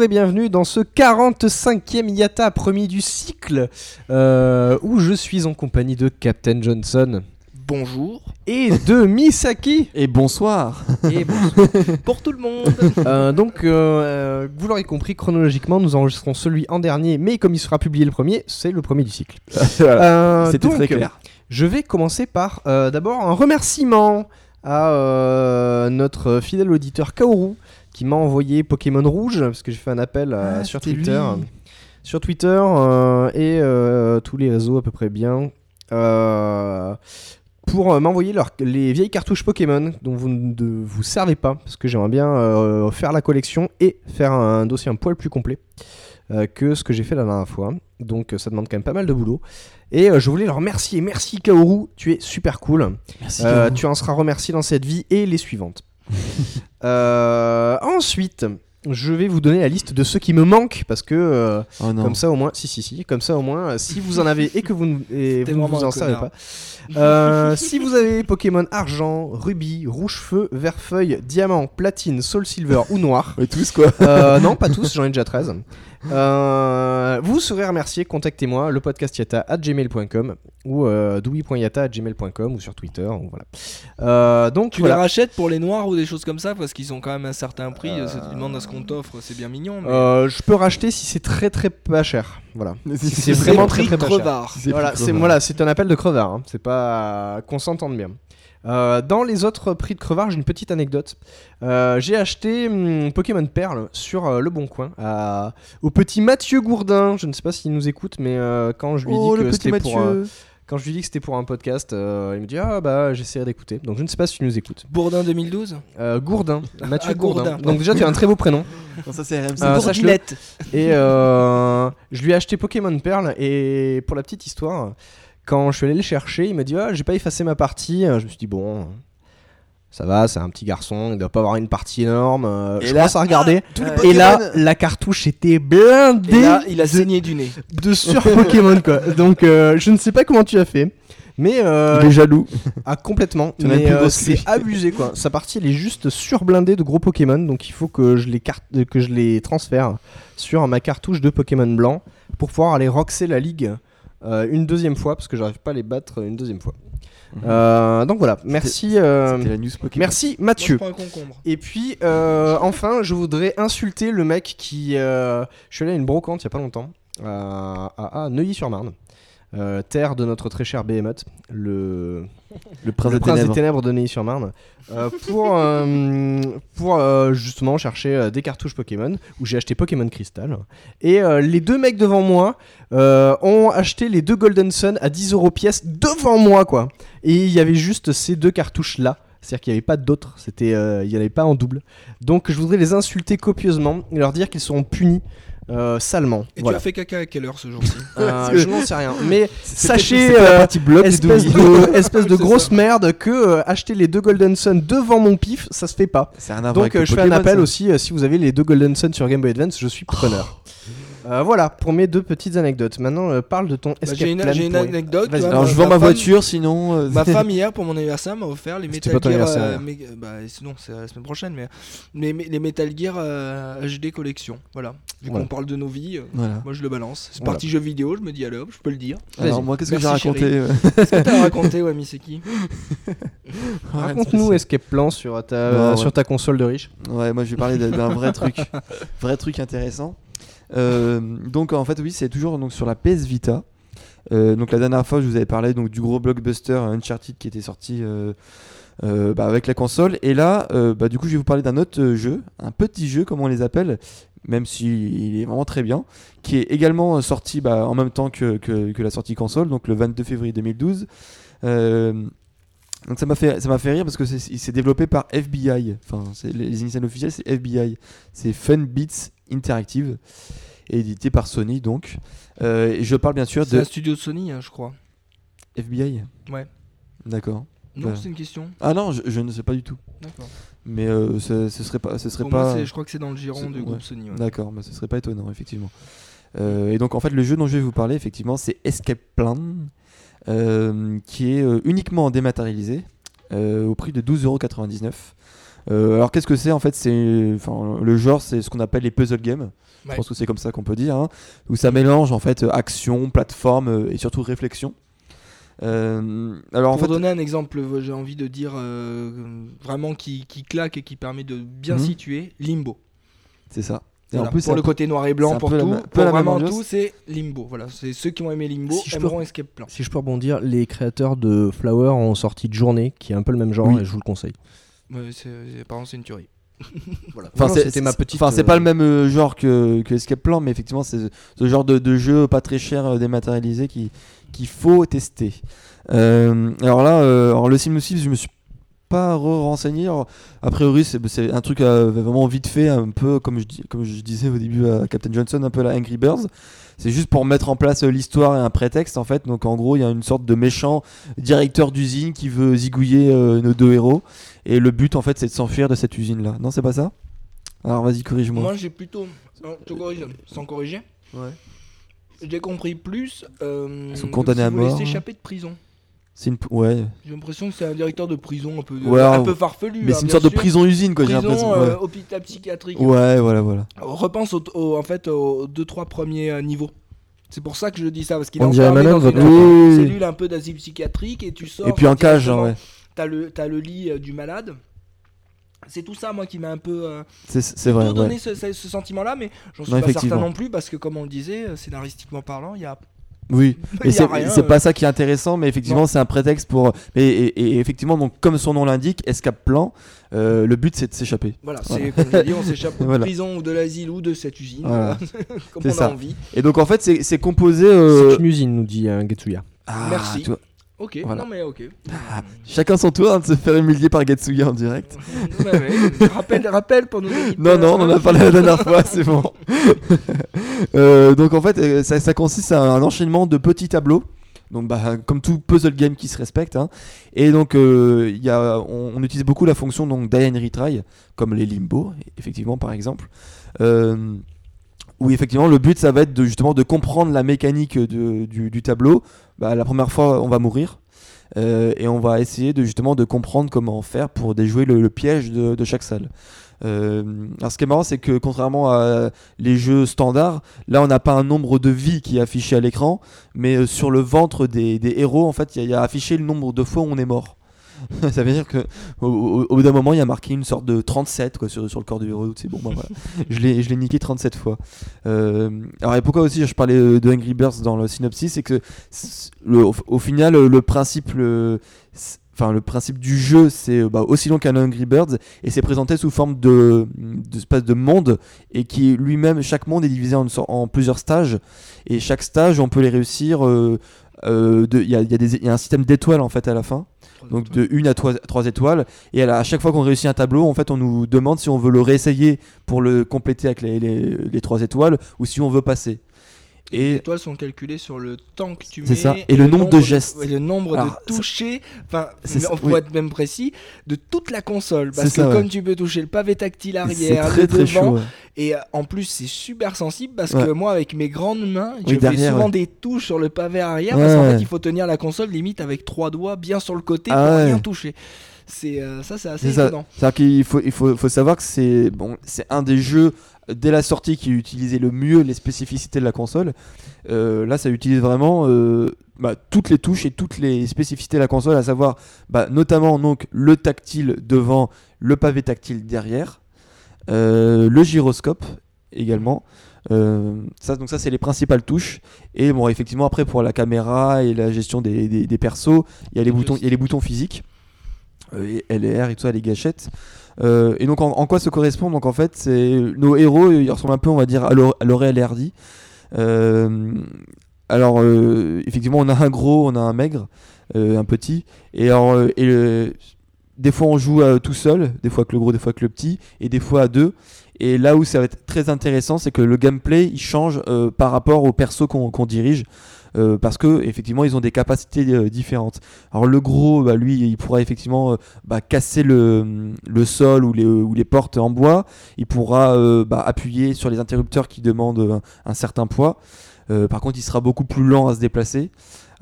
Bonjour et bienvenue dans ce 45e Yata premier du cycle euh, où je suis en compagnie de Captain Johnson Bonjour. et de Misaki. Et bonsoir. Et bonsoir. Pour tout le monde. Euh, donc, euh, vous l'aurez compris, chronologiquement, nous enregistrons celui en dernier, mais comme il sera publié le premier, c'est le premier du cycle. Euh, C'était très clair. Je vais commencer par euh, d'abord un remerciement à euh, notre fidèle auditeur Kaoru qui m'a envoyé Pokémon Rouge parce que j'ai fait un appel euh, Ah, sur Twitter. lui. Sur Twitter euh, et euh, tous les réseaux à peu près bien. euh, pour euh, m'envoyer les vieilles cartouches Pokémon dont vous ne vous servez pas, parce que j'aimerais bien euh, faire la collection et faire un dossier un poil plus complet euh, que ce que j'ai fait la dernière fois. Donc ça demande quand même pas mal de boulot. Et je voulais leur remercier. Merci Kaoru, tu es super cool. Merci. Tu en seras remercié dans cette vie et les suivantes. Euh, ensuite, je vais vous donner la liste de ceux qui me manquent parce que euh, Oh comme ça au moins, si si si, comme ça au moins, euh, si vous en avez et que vous ne et vous en savez pas, euh, si vous avez Pokémon argent, rubis, rouge feu, vert feuille, diamant, platine, soul silver ou noir, tous quoi. euh, non, pas tous, j'en ai déjà 13. Euh, vous serez remercié, contactez-moi, le podcast à gmail.com ou euh, doui.yata gmail.com ou sur Twitter. ou voilà. Euh, donc Tu voilà. les rachètes pour les noirs ou des choses comme ça parce qu'ils ont quand même un certain prix. euh, Tu demandes à ce qu'on t'offre, c'est bien mignon. Mais Euh, je peux racheter si c'est très très pas cher. Voilà. Si c'est c'est vraiment très, très pas cher. Voilà, c'est voilà, un appel de crevard. hein. C'est pas qu'on s'entende bien. Euh, dans les autres prix de crevard, j'ai une petite anecdote. Euh, j'ai acheté hum, Pokémon Perle sur euh, Le Bon Coin à- au petit Mathieu Gourdin. Je ne sais pas s'il nous écoute, mais euh, quand je lui Oh, dis que c'était pour euh, Mathieu. quand je lui dis que c'était pour un podcast, euh, il me dit ah bah j'essaierai d'écouter. Donc je ne sais pas si tu nous écoutes. Bourdin 2012 Euh, Gourdin, Mathieu Ah, Gourdin. Gourdin. Donc déjà tu as un très beau prénom. Non, ça c'est. Euh. Et euh, je lui ai acheté Pokémon Perle et pour la petite histoire, quand je suis allé le chercher, il m'a dit ah j'ai pas effacé ma partie. Je me suis dit bon. Ça va, c'est un petit garçon, il doit pas avoir une partie énorme. euh, Et je là- commence à regarder. les et là, la cartouche était blindée Et là, il a de, saigné du nez. de sur Pokémon quoi. Donc euh, je ne sais pas comment tu as fait. Mais euh, Il est jaloux. ah, complètement. Mais euh, c'est abusé quoi. Sa partie elle est juste surblindée de gros Pokémon, donc il faut que je les carte, que je les transfère sur ma cartouche de Pokémon blanc pour pouvoir aller roxer la ligue euh, une deuxième fois parce que j'arrive pas à les battre une deuxième fois. Euh, donc voilà, merci, euh, la news merci Mathieu. Et puis euh, enfin, je voudrais insulter le mec qui. euh, je suis allé à une brocante il y a pas longtemps à, à- à Neuilly-sur-Marne. Euh, terre de notre très cher Behemoth, le, Le prince, le des prince ténèbres. des ténèbres de Neuilly-sur-Marne, euh, pour, euh, pour justement chercher des cartouches Pokémon, où j'ai acheté Pokémon Crystal. Et les deux mecs devant moi ont acheté les deux Golden Sun à 10 euros pièce devant moi, quoi. Et il y avait juste ces deux cartouches-là. C'est-à-dire qu'il n'y avait pas d'autres, c'était, il n'y en avait pas en double. Donc je voudrais les insulter copieusement et leur dire qu'ils seront punis euh, salement. Et voilà. tu as fait caca à quelle heure ce jour-ci Euh, je n'en sais rien. Mais sachez, euh, espèce de espèce de grosse ça. merde que euh, acheter les deux Golden Sun devant mon pif, ça se fait pas. Donc je fais un appel ça. aussi, euh, si vous avez les deux Golden Sun sur Game Boy Advance, je suis preneur. Euh, voilà, pour mes deux petites anecdotes. Maintenant, euh, parle de ton Bah, escape J'ai une, plan j'ai une pour- anecdote. Vas-y. tu vois, Alors je vends ma femme- voiture sinon. euh, Ma femme hier pour mon anniversaire m'a offert les C'était Metal pas ton Gear. euh, bah, sinon c'est la semaine prochaine, mais les, les Metal Gear euh, HD collection. Voilà. Vu Voilà. qu'on parle de nos vies, euh, Voilà. moi je le balance. C'est Voilà. parti jeu vidéo. Je me dis allez hop, je peux le dire. Alors Vas-y. moi qu'est-ce que j'ai Merci, raconté euh, Qu'est-ce que t'as raconté, ouais, Miseki Raconte-nous escape plan sur ta, Non, ouais. sur ta console de riche. Ouais, moi je vais parler d'un d'un vrai truc, vrai truc intéressant. Euh, donc en fait oui, c'est toujours donc sur la PS Vita. Euh, donc la dernière fois, je vous avais parlé donc du gros blockbuster Uncharted qui était sorti euh, euh, bah, avec la console. Et là, euh, bah, du coup, je vais vous parler d'un autre euh, jeu, un petit jeu comme on les appelle, même s'il est vraiment très bien, qui est également sorti bah, en même temps que, que- la sortie console, donc le 22 février 2012. Euh, donc ça m'a fait ça m'a fait rire parce que c'est s'est développé par FBI. Enfin, c'est- les initiales officielles c'est FBI. C'est Fun Beats Interactive, et édité par Sony donc. Euh, et je parle bien sûr C'est de un studio de Sony, hein, je crois. FBI. Ouais. D'accord. Non, Ouais. c'est une question. Ah non, je, je ne sais pas du tout. D'accord. Mais euh, ce, ce serait pas, ce serait Pour pas. c'est- je crois que c'est dans le giron c'est- du ouais. groupe Sony. ouais. D'accord, mais ce serait pas étonnant effectivement. Euh, et donc en fait le jeu dont je vais vous parler effectivement c'est Escape Plan, qui est euh, uniquement dématérialisé euh, au prix de 12,99€. Euh, alors qu'est-ce que c'est en fait? C'est le genre c'est ce qu'on appelle les puzzle games. Je pense que c'est comme ça qu'on peut dire. hein, où ça mélange en fait euh, action, plateforme euh, et surtout réflexion. Euh, alors en Pour fait donner un exemple, euh, j'ai envie de dire euh, vraiment qui, qui claque et qui permet de bien Mhm. situer, Limbo. c'est ça. Et Voilà, en plus pour c'est le côté noir et blanc, pour tout, pour vraiment tout, c'est Limbo. Voilà, c'est ceux qui ont aimé Limbo Si je peux- aimeront Escape Plan. Si je peux rebondir, les créateurs de Flower ont sorti de journée, qui est un peu le même genre, Oui. et je vous le conseille. Ouais, apparemment, c'est une tuerie. Voilà. Enfin, Non, c'est- c'était ma petite. Enfin, c'est euh, pas le même euh, genre que, que Escape Plan, mais effectivement, c'est ce genre de, de jeu pas très cher euh, dématérialisé qui qu'il faut tester. Euh, alors là, euh, alors le Simulsive, je me suis pas re-renseigné. Alors, A priori, c'est un truc euh, vraiment vite fait, un peu comme je, comme je disais au début à Captain Johnson, un peu la Angry Birds. C'est juste pour mettre en place euh, l'histoire et un prétexte en fait. Donc en gros, il y a une sorte de méchant directeur d'usine qui veut zigouiller euh, nos deux héros. Et le but en fait, c'est de s'enfuir de cette usine là. Non, c'est pas ça? Alors vas-y, corrige-moi. Moi, j'ai plutôt. Non, te corrige, sans corriger. Ouais. J'ai compris plus. Euh, Ils sont condamnés à mort. s'échapper de prison. C'est une. Ouais. J'ai l'impression que c'est un directeur de prison un peu, Ouais, un peu farfelu. Mais hein, c'est une sorte de prison-usine, quoi, j'ai Prison, l'impression. euh, Ouais. hôpital psychiatrique. Ouais, voilà, voilà. On repense au, au- en fait aux deux trois premiers euh, niveaux. C'est pour ça que je dis ça parce qu'il est enfermé dans une Oui, cellule un peu d'asile psychiatrique et tu sors. Et puis en cage, hein, ouais. T'as le t'as le lit euh, du malade. C'est tout ça moi qui m'a un peu euh, C'est- vrai, donné ouais. ce, sentiment-là, mais j'en suis Non, pas certain non plus parce que comme on le disait, euh, scénaristiquement parlant, il y a Oui. a c'est c'est euh. pas ça qui est intéressant, mais effectivement, c'est un prétexte pour. Et, et- et effectivement, donc, comme son nom l'indique, escape plan, euh, le but c'est de s'échapper. Voilà, Voilà. c'est comme je dis, on s'échappe de Voilà. prison ou de l'asile ou de cette usine, Voilà. comme on a envie. Et donc, en fait, c'est c'est composé. euh, C'est une usine, nous dit euh, Getsuya. ah, Merci. Ok, Voilà. non mais ok. chacun son tour hein, de se faire humilier par Getsuya en direct. Ouais, ouais. rappel, rappel pour nous. Non, non, on en a parlé la dernière fois, c'est bon. Euh, donc en fait, euh, ça, ça consiste à un enchaînement de petits tableaux. Donc, bah, comme tout puzzle game qui se respecte. hein. Et donc, euh, y a, on, on utilise beaucoup la fonction donc, die and retry, comme les limbo, effectivement, par exemple. Euh, où effectivement, le but, ça va être de, justement de comprendre la mécanique de- du, du tableau. Bah, la première fois, on va mourir. Euh, et on va essayer de justement de comprendre comment faire pour déjouer le, piège de, chaque salle. Euh, alors ce qui est marrant c'est que contrairement à les jeux standards, là on n'a pas un nombre de vies qui est affiché à l'écran, mais euh, sur le ventre des, héros en fait il y a affiché le nombre de fois où on est mort. Ça veut dire que au, au- au bout d'un moment il y a marqué une sorte de 37 quoi, sur, sur le corps du héros. C'est bon, bah, voilà. je l'ai niqué 37 fois. Euh, alors et pourquoi aussi je parlais de Angry Birds dans le synopsis, c'est que le, au, au final le, principe le, Enfin, le principe du jeu, c'est euh, bah, aussi long qu'un Angry Birds, et c'est présenté sous forme de d'espèce de monde, et qui lui-même, chaque monde est divisé en plusieurs stages, et chaque stage, on peut les réussir. euh, euh, Il y, a, il y a des- il y a un système d'étoiles en fait à la fin, donc de 1 à 3, étoiles. Et à, la- à chaque fois qu'on réussit un tableau, en fait, on nous demande si on veut le réessayer pour le compléter avec les, les, les 3 étoiles ou si on veut passer. Les Et étoiles sont calculées sur le temps que tu mets. C'est ça. Et le nombre de gestes. Et le nombre Alors, de toucher. Enfin, on oui. pourrait être même précis de toute la console. Parce que ouais. comme tu peux toucher le pavé tactile arrière, très le très devant, chaud. ouais. et euh, en plus c'est super sensible parce Ouais. que moi avec mes grandes mains, je Oui, fais derrière, souvent des touches sur le pavé arrière parce qu'en fait il faut tenir la console limite avec trois doigts bien sur le côté Ah pour rien toucher. C'est euh, ça, c'est assez étonnant. C'est-à-dire qu'il faut, il faut, faut savoir que c'est bon, c'est un des jeux dès la sortie qui utilisait le mieux les spécificités de la console. Euh, là, ça utilise vraiment euh, bah, toutes les touches et toutes les spécificités de la console, à savoir bah, notamment donc le tactile devant, le pavé tactile derrière, euh, le gyroscope également. Ça, donc ça c'est les principales touches et bon effectivement après pour la caméra et la gestion des, des, des persos il y a les Le boutons il y a les boutons physiques et LR et tout ça, les gâchettes. Euh, et donc en, quoi se correspond Donc en fait, c'est nos héros, ils ressemblent un peu, on va dire, à Laure- à Laurel et Hardy. Euh, alors euh, effectivement, on a un gros, on a un maigre, euh, un petit, et, alors, et des fois on joue tout seul, des fois avec le gros, des fois avec le petit, et des fois à deux. Et là où ça va être très intéressant, c'est que le gameplay il change par rapport au perso qu'on dirige. Euh, parce que effectivement ils ont des capacités euh, différentes. Alors le gros, bah, lui, il pourra effectivement euh, bah, casser le, le sol ou les, ou les portes en bois. Il pourra euh, bah, appuyer sur les interrupteurs qui demandent un, certain poids. Euh, par contre, il sera beaucoup plus lent à se déplacer.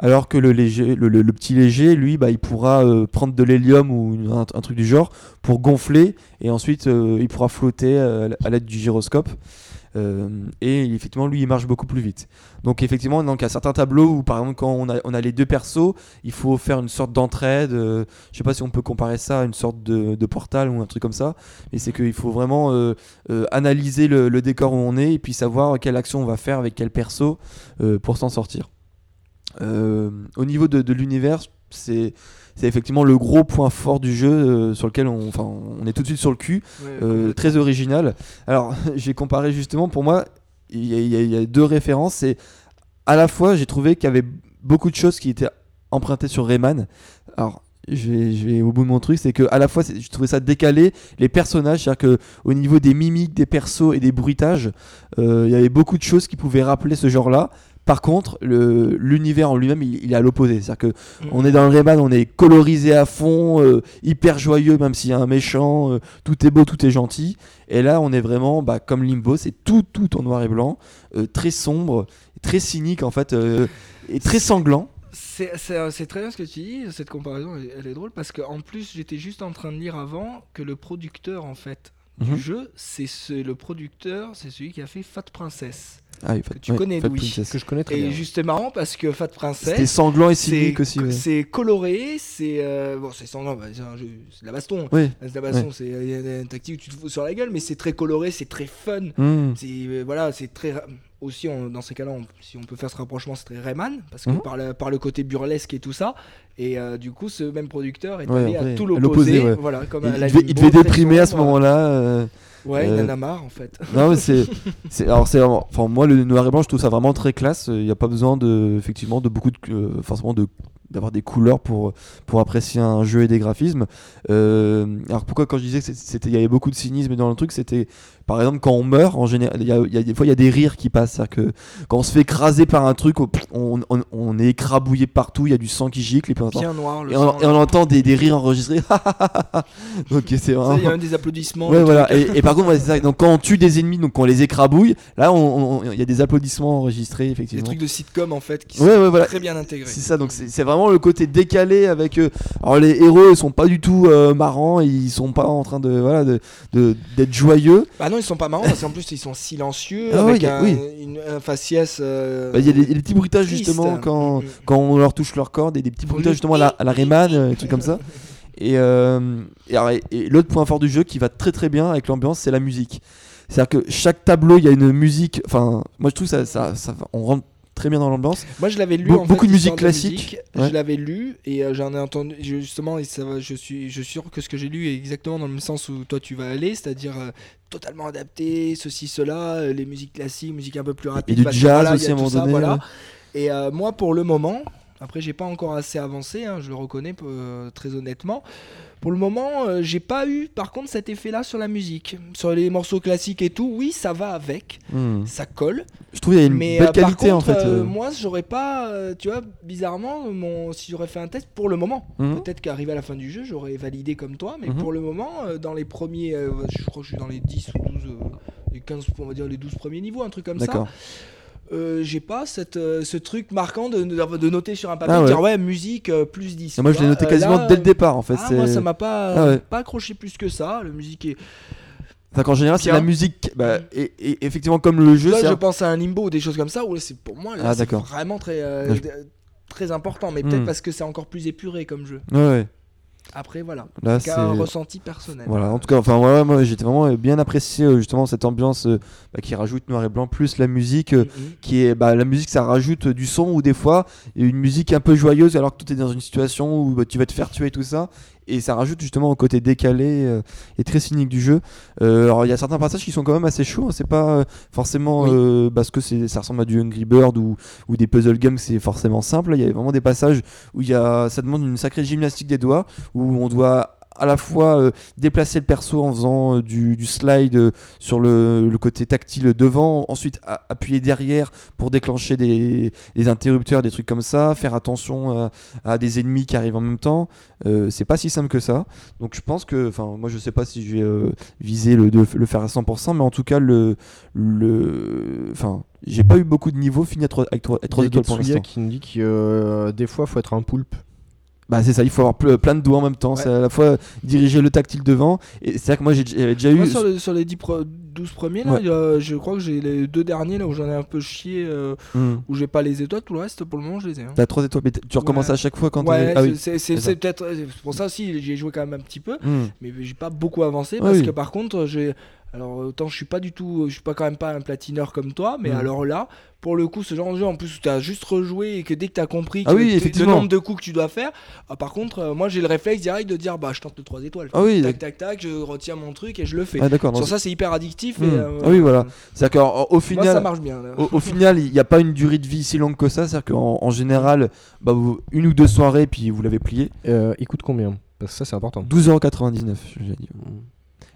Alors que le, léger, le, le- petit léger, lui, bah, il pourra euh, prendre de l'hélium ou un, truc du genre pour gonfler et ensuite euh, il pourra flotter euh, à l'aide du gyroscope. Euh, et effectivement, lui, il marche beaucoup plus vite. Donc, effectivement, donc, il y a certains tableaux où, par exemple, quand on a, on a les deux persos, il faut faire une sorte d'entraide. euh, je sais pas si on peut comparer ça à une sorte de, de portal ou un truc comme ça. Mais c'est qu'il faut vraiment euh, analyser le, décor où on est et puis savoir quelle action on va faire avec quel perso pour s'en sortir. Au niveau de l'univers, c'est c'est effectivement le gros point fort du jeu euh, sur lequel on, est tout de suite sur le cul. Ouais, Euh, très original. Alors, j'ai comparé justement, pour moi, il y, a- y y deux références. C'est à la fois, j'ai trouvé qu'il y avait beaucoup de choses qui étaient empruntées sur Rayman. Alors, je vais, je vais au bout de mon truc, c'est que à la fois, je trouvais ça décalé. Les personnages, c'est-à-dire que au niveau des mimiques, des persos et des bruitages, euh, il y avait beaucoup de choses qui pouvaient rappeler ce genre-là. Par contre, l'univers en lui-même, il, il est à l'opposé. C'est-à-dire que on est dans le Rayman, on est colorisé à fond, euh, hyper joyeux, même s'il y a un méchant, euh, tout est beau, tout est gentil. Et là, on est vraiment bah, comme Limbo, c'est tout, tout en noir et blanc, euh, très sombre, très cynique en fait, et très sanglant. C'est- très bien ce que tu dis, cette comparaison elle, est- elle est drôle parce qu'en plus j'étais juste en train de lire avant que le producteur en fait Mhm. du jeu, c'est ce- le producteur, c'est celui qui a fait Fat Princess. Ah, oui, Que tu connais, Fat Louis. Princess. Que je connais très Et bien. juste c'est marrant parce que Fat C'était Princess, sanglant et c'est cynique aussi. ouais. c'est coloré, c'est euh, bon, c'est sanglant, bah, c'est un jeu, c'est de la baston. Oui. C'est de la baston, c'est une tactique où tu te fous sur la gueule, mais c'est très coloré, c'est très fun. Hmm. C'est euh, voilà, c'est très aussi on- dans ces cas-là, on- si on peut faire ce rapprochement, c'est très Rayman parce que Mhm. par, le, par le côté burlesque et tout ça. Et euh, du coup, ce même producteur est Ouais, allé après, à tout l'opposé. Voilà, comme Il, devait, déprimer à ce moment-là. Ouais, Euh, il en a marre en fait. Non, mais c'est, alors c'est, enfin moi le noir et blanc, je trouve ça vraiment très classe. Il n'y a pas besoin de, effectivement, de beaucoup de, euh, forcément de, d'avoir des couleurs pour, pour apprécier un jeu et des graphismes. Euh, alors pourquoi quand je disais que c'est- c'était, il y avait beaucoup de cynisme dans le truc, c'était, par exemple, quand on meurt, en général, il y a, y a des fois il y a des rires qui passent, c'est-à-dire que quand on se fait écraser par un truc, on, on, on est écrabouillé partout, il y a du sang qui gicle et puis on entend, Bien noir. Le et on, sang, et on entend des, des rires enregistrés. Donc c'est vraiment. Il y a même des applaudissements. Ouais, voilà. Et, et par contre, ouais, c'est ça. Donc, quand on tue des ennemis, donc qu'on les écrabouille, là, on- on- il y a des applaudissements enregistrés, Des effectivement. trucs de sitcom en fait qui sont Ouais, voilà. très bien intégrés. C'est ça. Donc, c'est vraiment le côté décalé avec. euh, alors, les héros, ils sont pas du tout euh, marrants, ils sont pas en train de voilà de de- d'être joyeux. Bah non, ils sont pas marrants parce qu'en plus ils sont silencieux Ah avec un, oui. une- un faciès. euh, Bah, Il y a des, des petits bruitages triste. justement quand Mm, mm. quand on leur touche leur corde et des petits bruitages justement à la, à la Rayman, euh, des trucs comme ça. Et, euh, et, et- et l'autre point fort du jeu qui va très très bien avec l'ambiance, c'est la musique. C'est-à-dire que chaque tableau, il y a une musique. Enfin, moi je trouve ça, ça, on rentre très bien dans l'ambiance. Moi, je l'avais lu. Be- en fait, beaucoup de musique classique, musique. ouais. Je l'avais lu et euh, j'en ai entendu justement. Et ça va, je suis, je suis sûr que ce que j'ai lu est exactement dans le même sens où toi tu vas aller, c'est-à-dire euh, totalement adapté, ceci, cela, euh, les musiques classiques, musique un peu plus rapide. du parce que jazz aussi, à un moment donné, voilà. ouais. Et moi, pour le moment, après, j'ai pas encore assez avancé, hein, je le reconnais euh, très honnêtement. Pour le moment, euh, j'ai pas eu, par contre, cet effet-là sur la musique, sur les morceaux classiques et tout. Oui, ça va avec, Hmm. ça colle. Je trouve qu'il y a une Mais belle euh, par qualité en contre, fait. euh, moi, j'aurais pas, tu vois, bizarrement, mon, si j'aurais fait un test pour le moment, Mhm. peut-être qu'arrivé à la fin du jeu, j'aurais validé comme toi, mais Mhm. pour le moment, dans les premiers, je crois que je suis dans les 10 ou 12, euh, les 15, on va dire les 12 premiers niveaux, un truc comme ça. Euh, j'ai pas cette, euh, ce truc marquant de, de, de noter sur un papier, Ah de ouais. dire ouais, musique euh, plus 10. Et moi je l'ai vois. noté quasiment là, dès le départ en fait. Ah, moi, ça m'a pas, Ah ouais. pas accroché plus que ça. La musique est. Qu'en général, c'est la musique. Bah, et, et effectivement, comme le jeu, Là, je un- pense à un limbo ou des choses comme ça, où c'est pour moi, là, Ah, vraiment très, je- très important, mais peut-être Hmm. parce que c'est encore plus épuré comme jeu. Ouais, ouais. Après, voilà. Là, C'est un ressenti personnel. Voilà, en tout cas, enfin, moi j'étais vraiment bien apprécié euh, justement cette ambiance euh, bah, qui rajoute noir et blanc, plus la musique euh, Mhm. qui est bah, la musique ça rajoute euh, du son ou des fois une musique un peu joyeuse alors que tu es dans une situation où bah, tu vas te faire tuer et tout ça et ça rajoute justement au côté décalé euh, et très cynique du jeu. Euh, alors il y a certains passages qui sont quand même assez chauds hein, c'est pas euh, forcément Oui. parce que c'est ça ressemble à du Hungry Bird ou, ou des puzzle games c'est forcément simple. Il y a vraiment des passages où il y a ça demande une sacrée gymnastique des doigts où on doit à la fois euh, déplacer le perso en faisant euh, du, du slide euh, sur le, le côté tactile devant, ensuite appuyer derrière pour déclencher des, des interrupteurs, des trucs comme ça, faire attention à, à des ennemis qui arrivent en même temps. C'est pas si simple que ça. Donc je pense que, enfin, moi je sais pas si je vais viser le, de le faire à 100%, mais en tout cas, le. le enfin, j'ai pas eu beaucoup de niveaux finis à 3, avec 3, Il y a étoiles pour l'instant. qui nous dit que des fois, faut être un poulpe. Bah c'est ça, il faut avoir ple- plein de doigts en même temps. Ouais. C'est à la fois diriger le tactile devant. Et c'est vrai que moi j'ai j'avais déjà eu. Sur, les, sur les 10 pre- 12 premiers, là, Ouais. je crois que j'ai les deux derniers là où j'en ai un peu chié, euh, Hmm. où j'ai pas les étoiles. Tout le reste, pour le moment, je les ai. hein. T'as 3 étoiles, mais tu recommences Ouais. à chaque fois quand Ouais, Ah oui. c'est- peut-être c'est pour ça aussi j'y ai joué quand même un petit peu, Hmm. mais j'ai pas beaucoup avancé Ouais, parce oui. que par contre j'ai alors autant je suis pas du tout, je suis pas quand même pas un platineur comme toi, mais Mm. alors là pour le coup ce genre de jeu en plus où t'as juste rejoué et que dès que t'as compris Ah que oui, t- effectivement. le nombre de coups que tu dois faire, ah, par contre euh, moi j'ai le réflexe direct de dire bah je tente le 3 étoiles. Ah oui, tac tac tac, je retiens mon truc et je le fais. Ah d'accord. Sur ça c'est hyper addictif. Mm. Et, euh, Ah oui, voilà. C'est-à-dire qu'au au Moi final, ça marche bien. là. au, au final, il n'y a pas une durée de vie si longue que ça. C'est-à-dire qu'en en général, bah, vous- une ou deux soirées, puis vous l'avez plié. Euh, il coûte combien? Parce que ça, c'est important. 12,99€. je l'ai dit.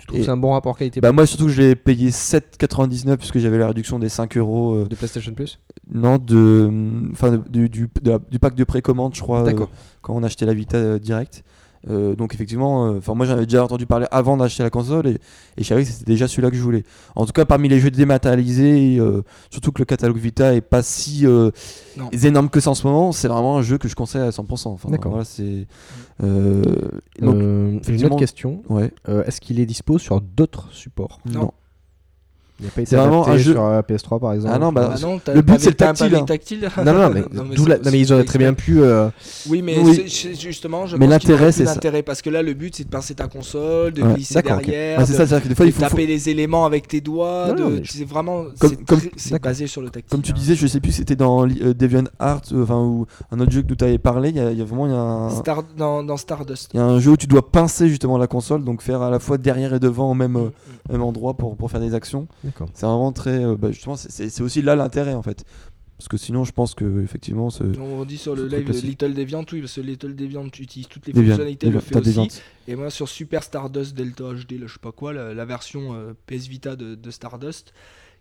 Tu trouves Et- que c'est un bon rapport qualité Bah moi surtout que je l'ai payé 7,99€ puisque j'avais la réduction des 5 euros. euh, de PlayStation Plus non, de, enfin, du, du, pack de précommande, je crois, euh, D'accord. quand on achetait la Vita euh, direct. Euh, donc effectivement, euh, enfin moi j'en avais déjà entendu parler avant d'acheter la console et, et je savais que c'était déjà celui-là que je voulais. En tout cas, parmi les jeux dématérialisés, euh, surtout que le catalogue Vita est pas si euh, énorme que ça en ce moment, c'est vraiment un jeu que je conseille à 100%. Enfin, D'accord. Voilà, c'est. euh, donc, Euh, J'ai une autre question. ouais. Euh, Est-ce qu'il est dispo sur d'autres supports? Non. Non. Il n'a pas été C'est vraiment adapté un jeu- sur euh, PS3 par exemple Ah non, bah, Ah non, le but, c'est le tactile, hein. tactile. Non, non, mais, Non, mais la- non, ils auraient très bien pu. euh, Oui, mais Oui. justement, je Mais l'intérêt, c'est ça. parce que là, le but, c'est de pincer ta console, de Ouais, glisser derrière, Ouais, c'est de, ça, que des fois de il faut, faut- taper les éléments avec tes doigts. De- C'est vraiment, c'est basé sur le tactile. Comme tu hein. disais, je sais plus si c'était dans euh, Deviant Art, enfin ou un autre jeu que tu avais parlé, il y, a- vraiment il y a un, Star- dans, Stardust. il y a un jeu où tu dois pincer justement la console, donc faire à la fois derrière et devant au même, Mm, même endroit pour, pour faire des actions. D'accord. C'est vraiment très, euh, bah, justement, c'est- c'est c'est aussi là l'intérêt en fait, parce que sinon je pense que effectivement ce. On dit sur le live classique. Little Deviant, oui, parce que Little Deviant utilise toutes les Deviant, fonctionnalités, le Deviant, fait aussi. Deviant. Et moi, sur Super Stardust Delta HD, là, je sais pas quoi, la, la version euh, PS Vita de, de Stardust,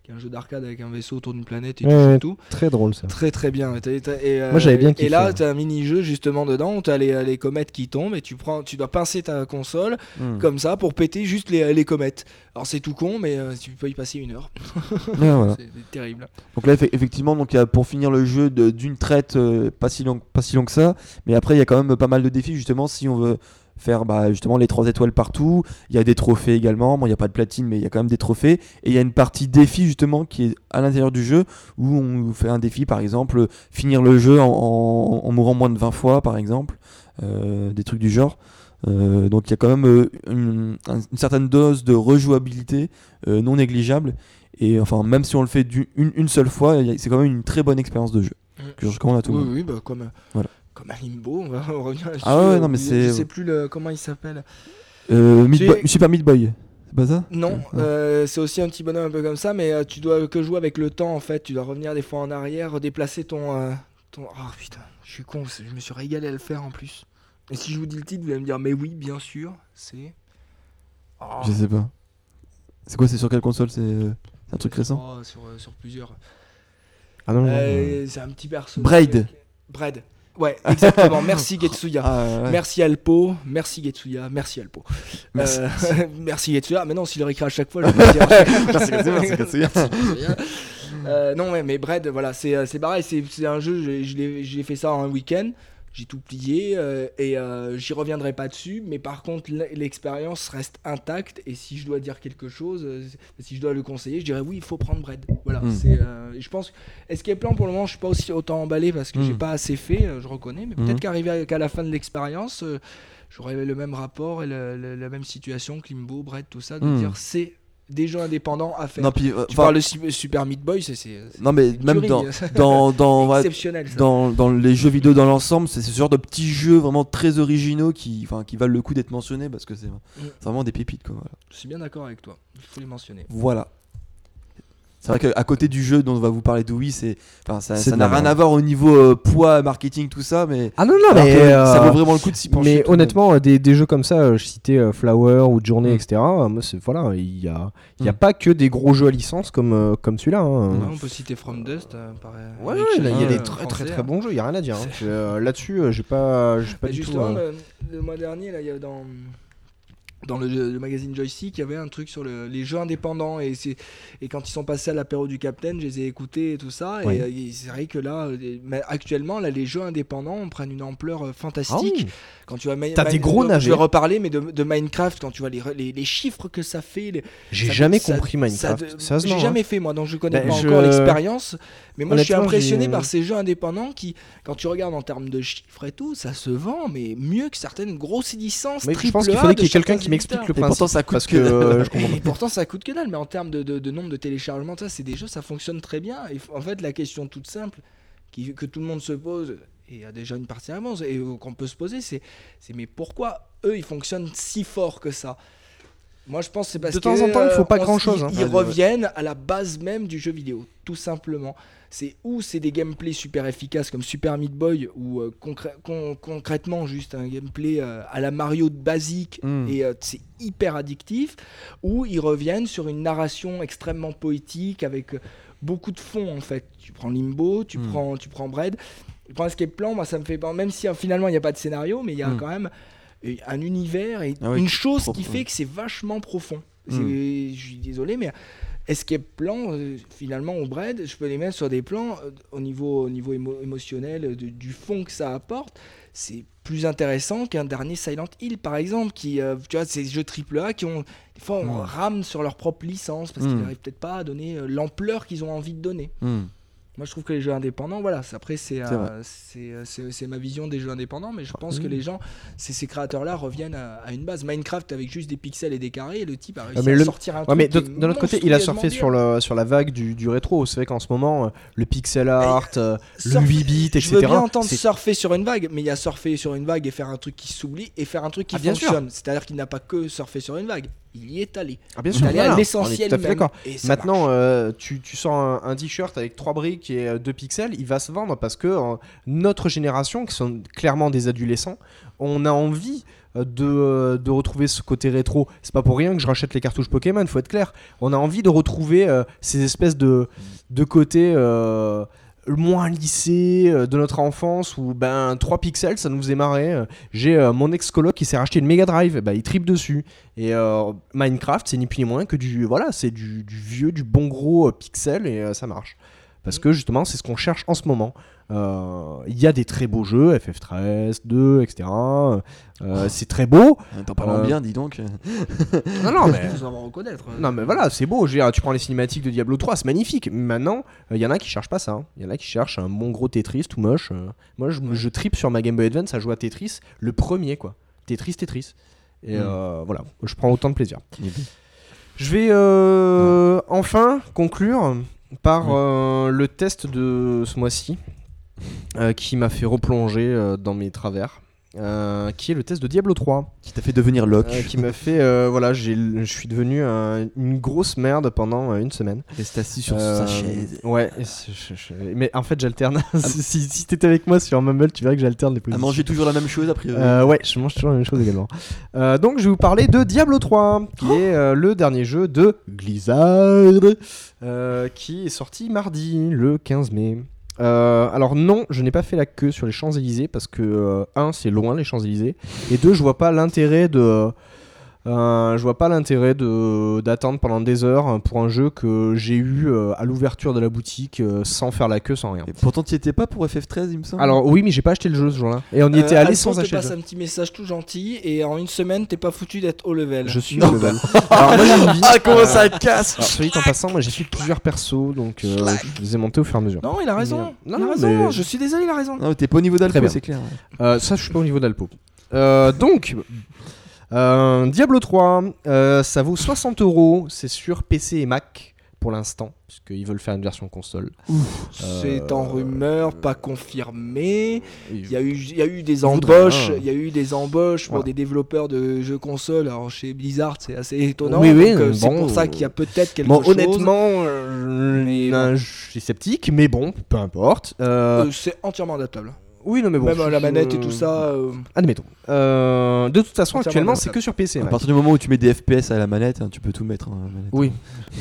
qui est un jeu d'arcade avec un vaisseau autour d'une planète et Ouais, tout, ouais. tout. Très drôle ça. Très très bien. Et, euh, Moi, j'avais bien Et kiffé, là, hein. tu as un mini-jeu justement dedans où tu as les, les comètes qui tombent et tu, prends, tu dois pincer ta console Hmm. comme ça pour péter juste les, les comètes. Alors c'est tout con, mais euh, tu peux y passer une heure. Ouais, voilà. C'est terrible. Donc là, effe- effectivement, donc il y a pour finir le jeu d'une traite euh, pas si long, pas si long que ça, mais après il y a quand même pas mal de défis justement si on veut faire bah, justement les trois étoiles partout. Il y a des trophées également. Bon, il n'y a pas de platine, mais il y a quand même des trophées. Et il y a une partie défi justement qui est à l'intérieur du jeu où on fait un défi, par exemple, finir le jeu en, en- en mourant moins de 20 fois, par exemple, Euh, des trucs du genre. Euh, donc il y a quand même euh, une, un- une certaine dose de rejouabilité non négligeable. Et enfin, même si on le fait du- une, une seule fois, c'est quand même une très bonne expérience de jeu Mm. que je recommande à tout le Oui, monde. oui, bah, comme, Voilà. Comme un limbo, on va revenir là-dessus. Ah ouais, non, mais c'est- Je sais plus le, comment il s'appelle. Euh, Meat Super Meat Boy, c'est pas ça? Non, Ouais. euh, c'est aussi un petit bonhomme un peu comme ça, mais euh, tu dois que jouer avec le temps en fait. Tu dois revenir des fois en arrière, déplacer ton. euh, ton... Oh putain, je suis con, je me suis régalé à le faire en plus. Et si je vous dis le titre, vous allez me dire, mais oui, bien sûr, c'est. Oh, Je sais pas. C'est quoi C'est sur quelle console? C'est un truc récent? Oh, sur, sur plusieurs. Ah non, non, non. C'est un petit personnage. Braid. Braid. Ouais, exactement. Merci Getsuya. Ah, ouais. Merci Alpo, merci Getsuya, merci Alpo. Merci. Euh, merci Getsuya. Mais non, s'il réécrit à chaque fois, je vais le dire. Merci, Getsuya, merci, Getsuya. Euh, non, ouais, mais Bread, voilà, c'est euh, pareil, c'est un jeu, je, je l'ai- fait ça en un week-end. J'ai tout plié euh, et euh, j'y reviendrai pas dessus. Mais par contre, l'expérience reste intacte. Et si je dois dire quelque chose, euh, si je dois le conseiller, je dirais oui, il faut prendre Bread. Voilà. Mm. c'est, euh, je pense. Escape Plan, pour le moment, je suis pas aussi autant emballé parce que Mm. j'ai pas assez fait, je reconnais. Mais peut-être Mm. qu'arrivé qu'à la fin de l'expérience, j'aurais le même rapport et le- le- la même situation que Limbo, Bread, tout ça, de Mm. dire c'est des jeux indépendants à faire. Non, puis, euh, tu enfin, parles de Su- Super Meat Boy, c'est. non, mais même dans, dans, dans, exceptionnel. dans, dans les jeux vidéo dans l'ensemble, c'est ce genre de petits jeux vraiment très originaux qui, valent le coup d'être mentionnés parce que c'est c'est vraiment des pépites. Quoi, voilà. Je suis bien d'accord avec toi. Il faut les mentionner. Voilà. C'est vrai qu'à côté du jeu dont on va vous parler d'Oui, c'est, enfin, ça C'est ça de n'a rien à voir au niveau euh, poids, marketing, tout ça, mais, Ah non, non, alors mais. que ça euh, vaut vraiment le coup de s'y pencher. Mais honnêtement, des, des jeux comme ça, euh, je citais euh, Flower ou Journey, Mm. etc. moi, c'est- voilà, il y a, il y a Mm. pas que des gros jeux à licence comme, euh, comme celui-là. hein. On peut citer From Dust. euh, par, euh, Ouais, il y a des euh, très très français, très hein. bons jeux, il y a rien à dire. hein. Euh, Là-dessus, j'ai pas, j'ai pas Bah, du tout. justement, euh, le, le mois dernier, là, il y a dans, dans le, le magazine Joystick, il y avait un truc sur le- les jeux indépendants. Et, quand ils sont passés à l'apéro du Capitaine, je les ai écoutés et tout ça. Oui. Et, euh, et c'est vrai que là, euh, actuellement, là, les jeux indépendants prennent une ampleur euh, Ah fantastique. oui. Quand tu vois Mi- T'as des gros Je navets. vais reparler, mais de, de Minecraft, quand tu vois les, re- les, les chiffres que ça fait. J'ai jamais ça- compris ça Minecraft. Sérieusement, J'ai hein. jamais fait moi, donc je connais Bah, pas je- encore l'expérience. Mais moi, je suis impressionné par ces jeux indépendants qui, quand tu regardes en termes de chiffres et tout, ça se vend, mais mieux que certaines grosses licences. Mais je pense qu'il de qu'il y ait quelqu'un qui m'explique le éditeurs. Et principe. pourtant, ça coûte parce que que dalle. euh, je Et pourtant, ça coûte que dalle, mais en termes de, de- de nombre de téléchargements, ça, c'est des jeux, ça fonctionne très bien. Et en fait, la question toute simple qui, que tout le monde se pose, et il y a déjà une partie réponse, et qu'on peut se poser, c'est, c'est mais pourquoi eux, ils fonctionnent si fort que ça? Moi, je pense que c'est parce De que temps en temps, il faut euh, pas s- grand-chose, Ils, hein. ils Ouais, reviennent à la base même du jeu vidéo, tout simplement. C'est ou c'est des gameplays super efficaces comme Super Meat Boy, ou euh, concrè- con- concrètement juste un gameplay euh, à la Mario basique Mm. et euh, c'est hyper addictif, ou ils reviennent sur une narration extrêmement poétique avec euh, beaucoup de fond en fait. Tu prends Limbo, tu Mm. prends tu prends Bread, tu prends Escape Plan, moi ça me fait même si euh, finalement il n'y a pas de scénario, mais il y a Mm. quand même euh, un univers et Ah oui, une chose qui fait que c'est vachement profond. Mm. C'est- Je suis désolé, mais Escape Plan, euh, finalement, au Bread, je peux les mettre sur des plans euh, au niveau, au niveau émo- émotionnel, de- du fond que ça apporte. C'est plus intéressant qu'un dernier Silent Hill, par exemple, qui, euh, tu vois, ces jeux AAA qui ont, des fois, on Mm. rame sur leur propre licence parce Mm. qu'ils n'arrivent peut-être pas à donner l'ampleur qu'ils ont envie de donner. Hmm. Moi, je trouve que les jeux indépendants, voilà, après, c'est C'est euh, euh, ma vision des jeux indépendants, mais je pense que les gens, ces créateurs-là reviennent à, à une base. Minecraft avec juste des pixels et des carrés, et le type a réussi mais à le- sortir un Ouais, truc. mais de, qui est d'un autre côté, il a surfé sur, le, sur la vague du, du rétro. C'est vrai qu'en ce moment, euh, le pixel art, euh, le Surfer- 8 bits, etc. Je veux bien entendre surfer sur une vague, mais il y a surfer sur une vague et faire un truc qui s'oublie et faire un truc qui Ah, bien fonctionne. C'est-à-dire qu'il n'a pas que surfer sur une vague, il y est allé. Ah, bien Il sûr, est allé voilà, à l'essentiel tout à fait même. d'accord. Et ça Maintenant, euh, tu, tu sors un, un t-shirt avec 3 briques et 2 pixels, il va se vendre parce que euh, notre génération, qui sont clairement des adolescents, on a envie euh, de, euh, de retrouver ce côté rétro. C'est pas pour rien que je rachète les cartouches Pokémon, faut être clair. On a envie de retrouver euh, ces espèces de, de côtés euh, moins lissés euh, de notre enfance où ben 3 pixels ça nous faisait marrer. Euh, J'ai euh, mon ex-coloc qui s'est racheté une Mega Drive, bah, il tripe dessus. Et euh, Minecraft, c'est ni plus ni moins que du voilà, c'est du, du vieux, du bon gros euh, pixel et ça marche. Parce que justement, c'est ce qu'on cherche en ce moment. Euh, Il y a des très beaux jeux, FF13, 2, etc. Euh, c'est très beau. T'en parlant Euh, bien, dis donc. Non, non, mais. Reconnaître. Non mais voilà, c'est beau. Dire, tu prends les cinématiques de Diablo 3, c'est magnifique. Maintenant, il y en a qui cherchent pas ça. hein. Il y en a qui cherchent un bon gros Tetris tout moche. euh. Moi, je, je tripe sur ma Game Boy Advance à jouer à Tetris, le premier quoi. Tetris, Tetris. Et Mm. euh, voilà, je prends autant de plaisir. Je vais euh, enfin conclure par euh, le test de ce mois-ci euh, qui m'a fait replonger euh, dans mes travers. euh, qui est le test de Diablo 3 Qui t'a fait devenir Locke. euh, qui m'a fait euh, voilà je suis devenu un- une grosse merde pendant euh, une semaine Reste assis sur Euh, sa chaise. ouais mais en fait j'alterne si, si t'étais avec moi sur Mumble tu verrais que j'alterne les À positions manger toujours la même chose, a priori. euh, ouais, je mange toujours la même chose également. Euh, donc, je vais vous parler de Diablo 3, qui Oh est euh, le dernier jeu de Blizzard, euh, qui est sorti mardi, le 15 mai. Euh, alors non, je n'ai pas fait la queue sur les Champs-Élysées parce que euh, un, c'est loin les Champs-Élysées, et deux, je vois pas l'intérêt de Euh, je vois pas l'intérêt de d'attendre pendant des heures pour un jeu que j'ai eu euh, à l'ouverture de la boutique euh, sans faire la queue, sans rien. Et pourtant, tu étais pas pour FF13, il me semble. Alors oui, mais j'ai pas acheté le jeu ce jour-là. Et on y était allé sans te acheter le passe jeu. un petit message tout gentil et en une semaine t'es pas foutu d'être au level. Je suis au level. Alors moi j'ai une vie. ah, comment ça casse Alors, soit dit en passant, moi j'ai fait plusieurs persos, donc euh, je les ai montés au fur et à mesure. Non, il a raison. Non, il a non, raison. mais- Je suis désolé, il a raison. Non, t'es pas au niveau bien. c'est clair. ouais. Euh, ça, je suis pas au niveau d'Alpo. Euh, donc, euh, Diablo 3, euh, ça vaut 60 euros. C'est sur PC et Mac pour l'instant, puisqu'ils veulent faire une version console. C'est Euh, en rumeur, pas confirmé. Il y a eu, il y a eu des embauches, il y a eu des embauches pour Voilà. des développeurs de jeux console. Alors chez Blizzard, c'est assez étonnant. Oui, oui, c'est bon, pour ça qu'il y a peut-être quelque Bon, chose. honnêtement, je suis sceptique, mais bon, peu importe. C'est entièrement adaptable. Oui, non, mais bon. Même euh, la manette et tout ça. euh, Admettons. Euh, de toute façon, Entièrement actuellement, c'est que sur PC À Mac. partir du moment où tu mets des FPS à la manette, hein, tu peux tout mettre. hein, à la manette. Oui.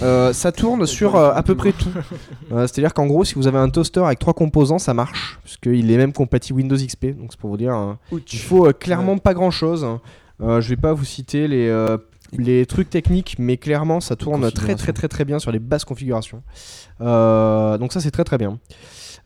Euh, ça tourne sur euh, à peu près tout. Euh, C'est-à-dire qu'en gros, si vous avez un toaster avec trois composants, ça marche. Parce qu'il est même compatible Windows XP. Donc c'est pour vous dire. hein, il faut euh, clairement pas grand-chose. Euh, je vais pas vous citer les, euh, les trucs techniques, mais clairement, ça tourne très très très très bien sur les basses configurations. Euh, donc ça, c'est très très bien.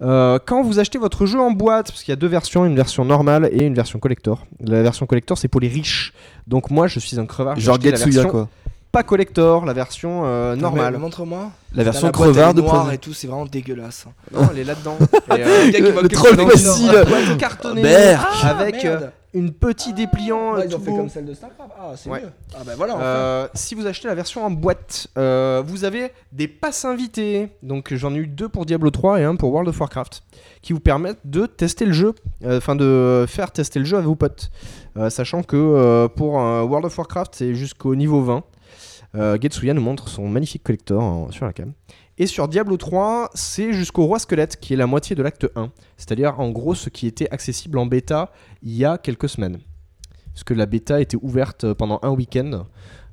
Euh, quand vous achetez votre jeu en boîte, parce qu'il y a deux versions, une version normale et une version collector. La version collector, c'est pour les riches. Donc moi, je suis un crevard. Genre Getsuya, version quoi. Pas collector, la version euh, normale. Montre-moi. La version crevard de Prison. et tout, c'est vraiment dégueulasse. Non, elle est là-dedans. Et, euh, Le le- le troll facile. Berk. Ah, avec euh, merde. Une petite dépliant. Ouais, euh, ils ont fait comme celle de Starcraft. Ah, c'est Ouais. mieux. Ah, bah voilà. enfin. Euh, si vous achetez la version en boîte, euh, vous avez des passes invités. Donc j'en ai eu deux pour Diablo 3 et un pour World of Warcraft, qui vous permettent de tester le jeu, euh, enfin de faire tester le jeu à vos potes. Sachant que pour World of Warcraft, c'est jusqu'au niveau 20. Euh, Getsuya nous montre son magnifique collector en- sur la cam. Et sur Diablo 3, c'est jusqu'au roi squelette, qui est la moitié de l'acte 1. C'est-à-dire en gros ce qui était accessible en bêta il y a quelques semaines. Parce que la bêta était ouverte pendant un week-end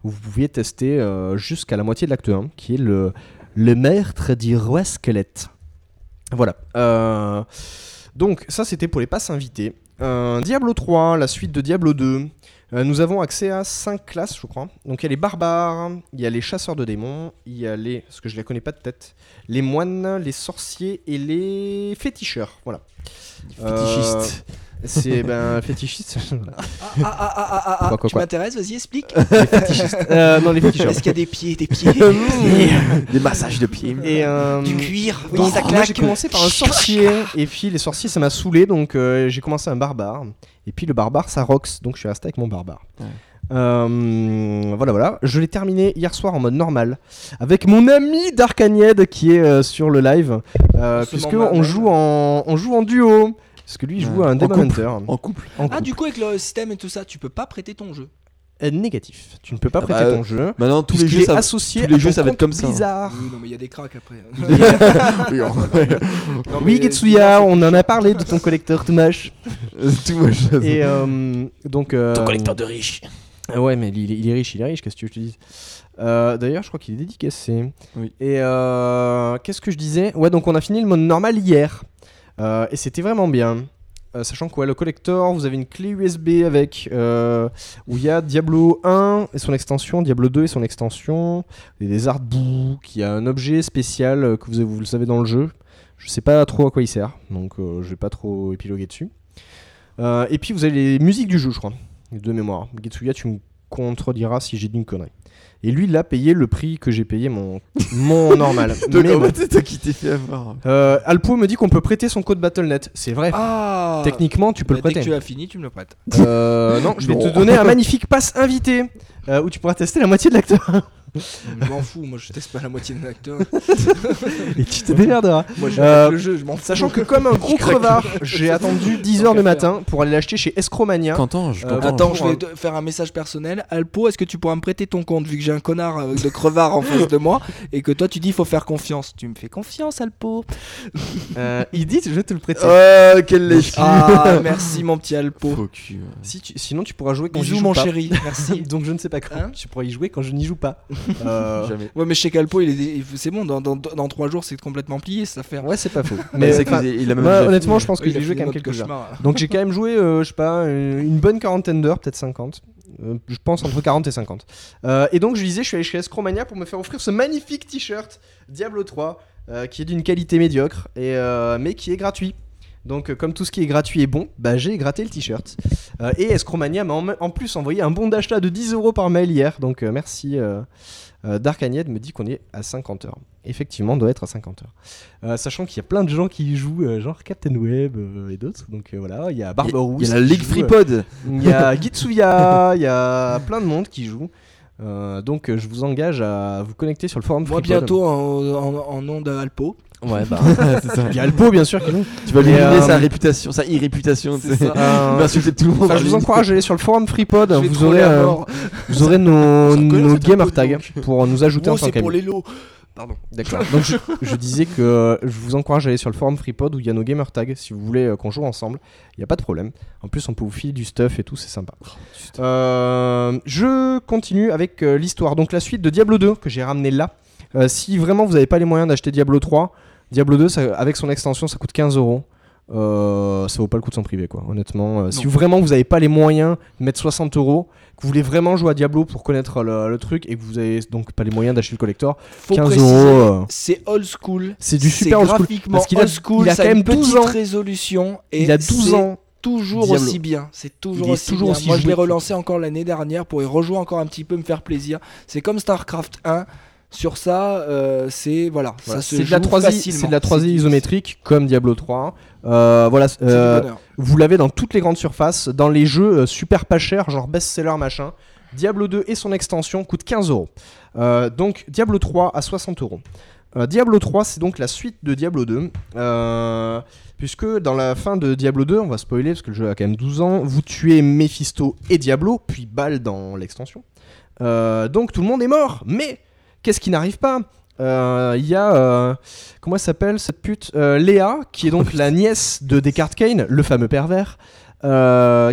vous pouviez tester euh, jusqu'à la moitié de l'acte 1, qui est le, le maître du roi squelette. Voilà. Euh, donc ça c'était pour les passes invités. Euh, Diablo 3, la suite de Diablo 2. Euh, nous avons accès à 5 classes, je crois. Donc il y a les barbares, il y a les chasseurs de démons, il y a les, parce que je les connais pas de tête, les moines, les sorciers et les féticheurs. Voilà. Fétichiste. C'est ben fétichiste. Ah, ah, ah, ah, ah, ah, Quoi, quoi, tu quoi m'intéresses, vas-y, explique. les fétichistes. Euh, non les féticheurs. Est-ce qu'il y a des pieds, des pieds Des massages de pieds. Et euh, Du cuir Oui, donc, ça moi claque. j'ai commencé par un sorcier et puis les sorciers ça m'a saoulé donc euh, j'ai commencé un barbare et puis le barbare ça rox donc je suis resté avec mon barbare. Ouais. Euh, voilà voilà, je l'ai terminé hier soir en mode normal avec mon ami Darkanied qui est euh, sur le live euh, puisque on joue en on joue en duo parce que lui il joue Ouais. à un Demon. Hunter En couple. en Ah, couple. du coup, avec le système et tout ça, tu peux pas prêter ton jeu. Euh, négatif. Tu ne peux pas Ah prêter bah, ton jeu. Maintenant, tous les jeux, ça associé tous les jeux, ton ça va être comme ça. Blizzard. Oui, non, mais il y a des cracks après. Oui, en- Non, Oui, mais- Getsuya, on en a parlé de ton collecteur tout moche. Tout moche. Et euh, donc. euh, de riche. ah Ouais, mais il, est- il est riche, il est riche, qu'est-ce que tu veux que je te dise? Euh, D'ailleurs, je crois qu'il est dédicacé. Oui. Et euh, qu'est-ce que je disais? Ouais, donc on a fini le mode normal hier. Euh, et c'était vraiment bien. Euh, sachant que le collector, vous avez une clé USB avec euh, où il y a Diablo 1 et son extension, Diablo 2 et son extension, a des artbooks, il y a un objet spécial que vous, vous le savez dans le jeu. Je sais pas trop à quoi il sert, donc je vais pas trop épiloguer dessus. Et puis vous avez les musiques du jeu, je crois, de mémoire. Contrediras si j'ai dit une connerie. Et lui, il a payé le prix que j'ai payé mon, mon normal. Donc, Mais bon. fait, c'est toi qui t'es fait avoir. Euh, Alpo me dit qu'on peut prêter son code Battle.net. C'est vrai. Ah Techniquement, tu peux Bah, le Dès que prêter. tu as fini, tu me le prêtes. Euh, non, je vais te donner un magnifique pass invité euh, où tu pourras tester la moitié de l'acteur. Je m'en fous, moi je teste pas la moitié de l'acteur. Et tu te démerderas. Moi je Euh, le jeu, je m'en fous. Sachant que comme un gros crevard, j'ai attendu 10h du matin pour aller l'acheter chez Escromania. Qu'entends-je Euh, Qu'entends-je Attends, je vais te faire un message personnel. Alpo, est-ce que tu pourras me prêter ton compte vu que j'ai un connard euh, de crevard en face de moi et que toi tu dis il faut faire confiance Tu me fais confiance, Alpo Euh, il dit je vais te le prêter. Oh, quel lèche Ah, merci mon petit Alpo. Faux cul. ouais. Si tu- sinon tu pourras jouer quand Bisous joue mon pas. chéri, merci. Donc je ne sais pas quand. Hein tu pourras y jouer quand je n'y joue pas. Euh, Jamais. Ouais, mais chez Calpo, il est, il- c'est bon, dans, dans, dans 3 jours c'est complètement plié cette affaire. Ouais, c'est pas faux. Mais Mais c'est enfin, qu'il il a même moi, déjà honnêtement, je pense que je jouer fait quand même quelques heures. Donc j'ai quand même joué, euh, je sais pas, une une bonne quarantaine d'heures, peut-être 50. Euh, je pense entre 40 et 50. Euh, et donc je disais, je suis allé chez Escromania pour me faire offrir ce magnifique t-shirt Diablo 3 euh, qui est d'une qualité médiocre et, euh, mais qui est gratuit. Donc euh, comme tout ce qui est gratuit est bon, bah, j'ai gratté le t-shirt. Euh, et Escromania m'a en, en plus envoyé un bon d'achat de 10 euros par mail hier. Donc euh, merci. Euh, Dark Agned me dit qu'on est à 50 heures. Effectivement, on doit être à 50 heures. Sachant qu'il y a plein de gens qui y jouent, genre Captain Web et d'autres. Donc voilà, il y a Barbarousse. Il y a la Ligue FreePod. il y a Gitsuya, il y a plein de monde qui joue. Euh, donc euh, je vous engage à vous connecter sur le forum Moi, FreePod. bientôt en, en, en nom d'Alpo. Ouais, bah. C'est ça. Il y a Alpo bien sûr qui joue. Tu vas lui euh, sa réputation, sa irréputation. c'est ça. Euh, Il va insulter tout le monde. Enfin, je vous encourage à aller sur le forum FreePod. Vous aurez, euh, vous aurez nos, nos gamer tags pour nous ajouter en tant c'est pour les lots. Pardon. D'accord. Donc je, je disais que euh, je vous encourage à aller sur le forum FreePod où il y a nos gamer tags si vous voulez euh, qu'on joue ensemble. Il n'y a pas de problème. En plus, on peut vous filer du stuff et tout, c'est sympa. Euh, je continue avec euh, l'histoire. Donc la suite de Diablo 2 que j'ai ramené là. Euh, si vraiment vous n'avez pas les moyens d'acheter Diablo 3, Diablo 2 ça- avec son extension ça coûte 15 euros. Euh, ça vaut pas le coup de s'en priver quoi honnêtement euh, si vraiment vous n'avez pas les moyens de mettre 60 euros que vous voulez vraiment jouer à Diablo pour connaître le, le truc et que vous avez donc pas les moyens d'acheter le collector Faut 15 préciser, euros, euh. c'est old school. C'est du super old school. graphiquement Parce qu'il a- old school. il a ça quand une même 12 petite ans. résolution. Et il a 12 c'est ans toujours Diablo. aussi bien. C'est toujours Il est aussi toujours bien. aussi Moi, je l'ai joué. relancé encore l'année dernière pour y rejouer encore un petit peu, me faire plaisir. C'est comme StarCraft 1. Sur ça, euh, c'est voilà, Voilà, ça se c'est de la joue 3D facilement. c'est de la 3D C'est- isométrique comme Diablo 3 Euh, voilà euh, vous l'avez dans toutes les grandes surfaces dans les jeux euh, super pas chers genre best-seller machin. Diablo 2 et son extension coûtent 15 euros. Donc Diablo 3 à 60 euros. Diablo 3 c'est donc la suite de Diablo 2 Euh, puisque dans la fin de Diablo 2 on va spoiler parce que le jeu a quand même 12 ans vous tuez Mephisto et Diablo puis Baal dans l'extension. Euh, donc tout le monde est mort. Mais qu'est-ce qui n'arrive pas? Euh, Il y a euh, comment elle s'appelle cette pute Euh, Léa qui est donc la nièce de Descartes Kane le fameux pervers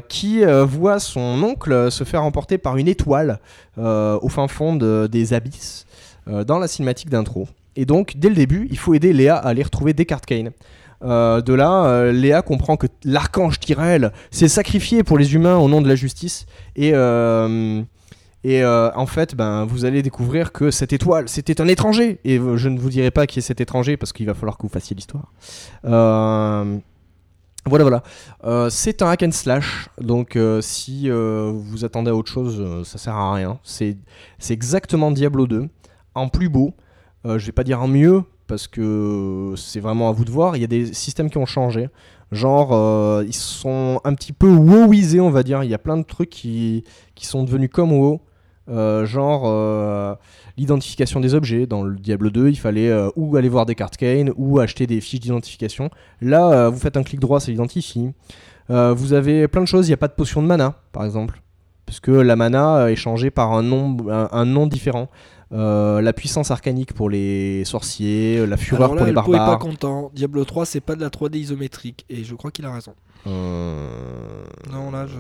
qui voit son oncle se faire emporter par une étoile au fin fond de- des abysses dans la cinématique d'intro. Et donc, dès le début, il faut aider Léa à aller retrouver Descartes Kane. Euh, de là, euh, Léa comprend que l'archange Tyrell s'est sacrifié pour les humains au nom de la justice. Et, euh, et euh, en fait, ben, vous allez découvrir que cette étoile, c'était un étranger. Et je ne vous dirai pas qui est cet étranger parce qu'il va falloir que vous fassiez l'histoire. Euh, voilà, voilà. Euh, c'est un hack and slash, donc si vous attendez à autre chose, ça sert à rien. C'est exactement Diablo 2, en plus beau. Je vais pas dire en mieux, parce que c'est vraiment à vous de voir. Il y a des systèmes qui ont changé. Genre, ils sont un petit peu WoWisés, on va dire. Il y a plein de trucs qui, qui sont devenus comme WoW. Euh, genre euh, l'identification des objets. Dans le Diablo 2, il fallait euh, ou aller voir des cartes Kane ou acheter des fiches d'identification. Là, vous faites un clic droit, ça l'identifie. Vous avez plein de choses. Il n'y a pas de potion de mana, par exemple. Parce que la mana est changée par un nom, un, un nom différent. Euh, la puissance arcanique pour les sorciers, la fureur là, pour les Alpo est pas barbares. content. Diablo 3, c'est pas de la 3D isométrique. Et je crois qu'il a raison. Euh, Non, là, je.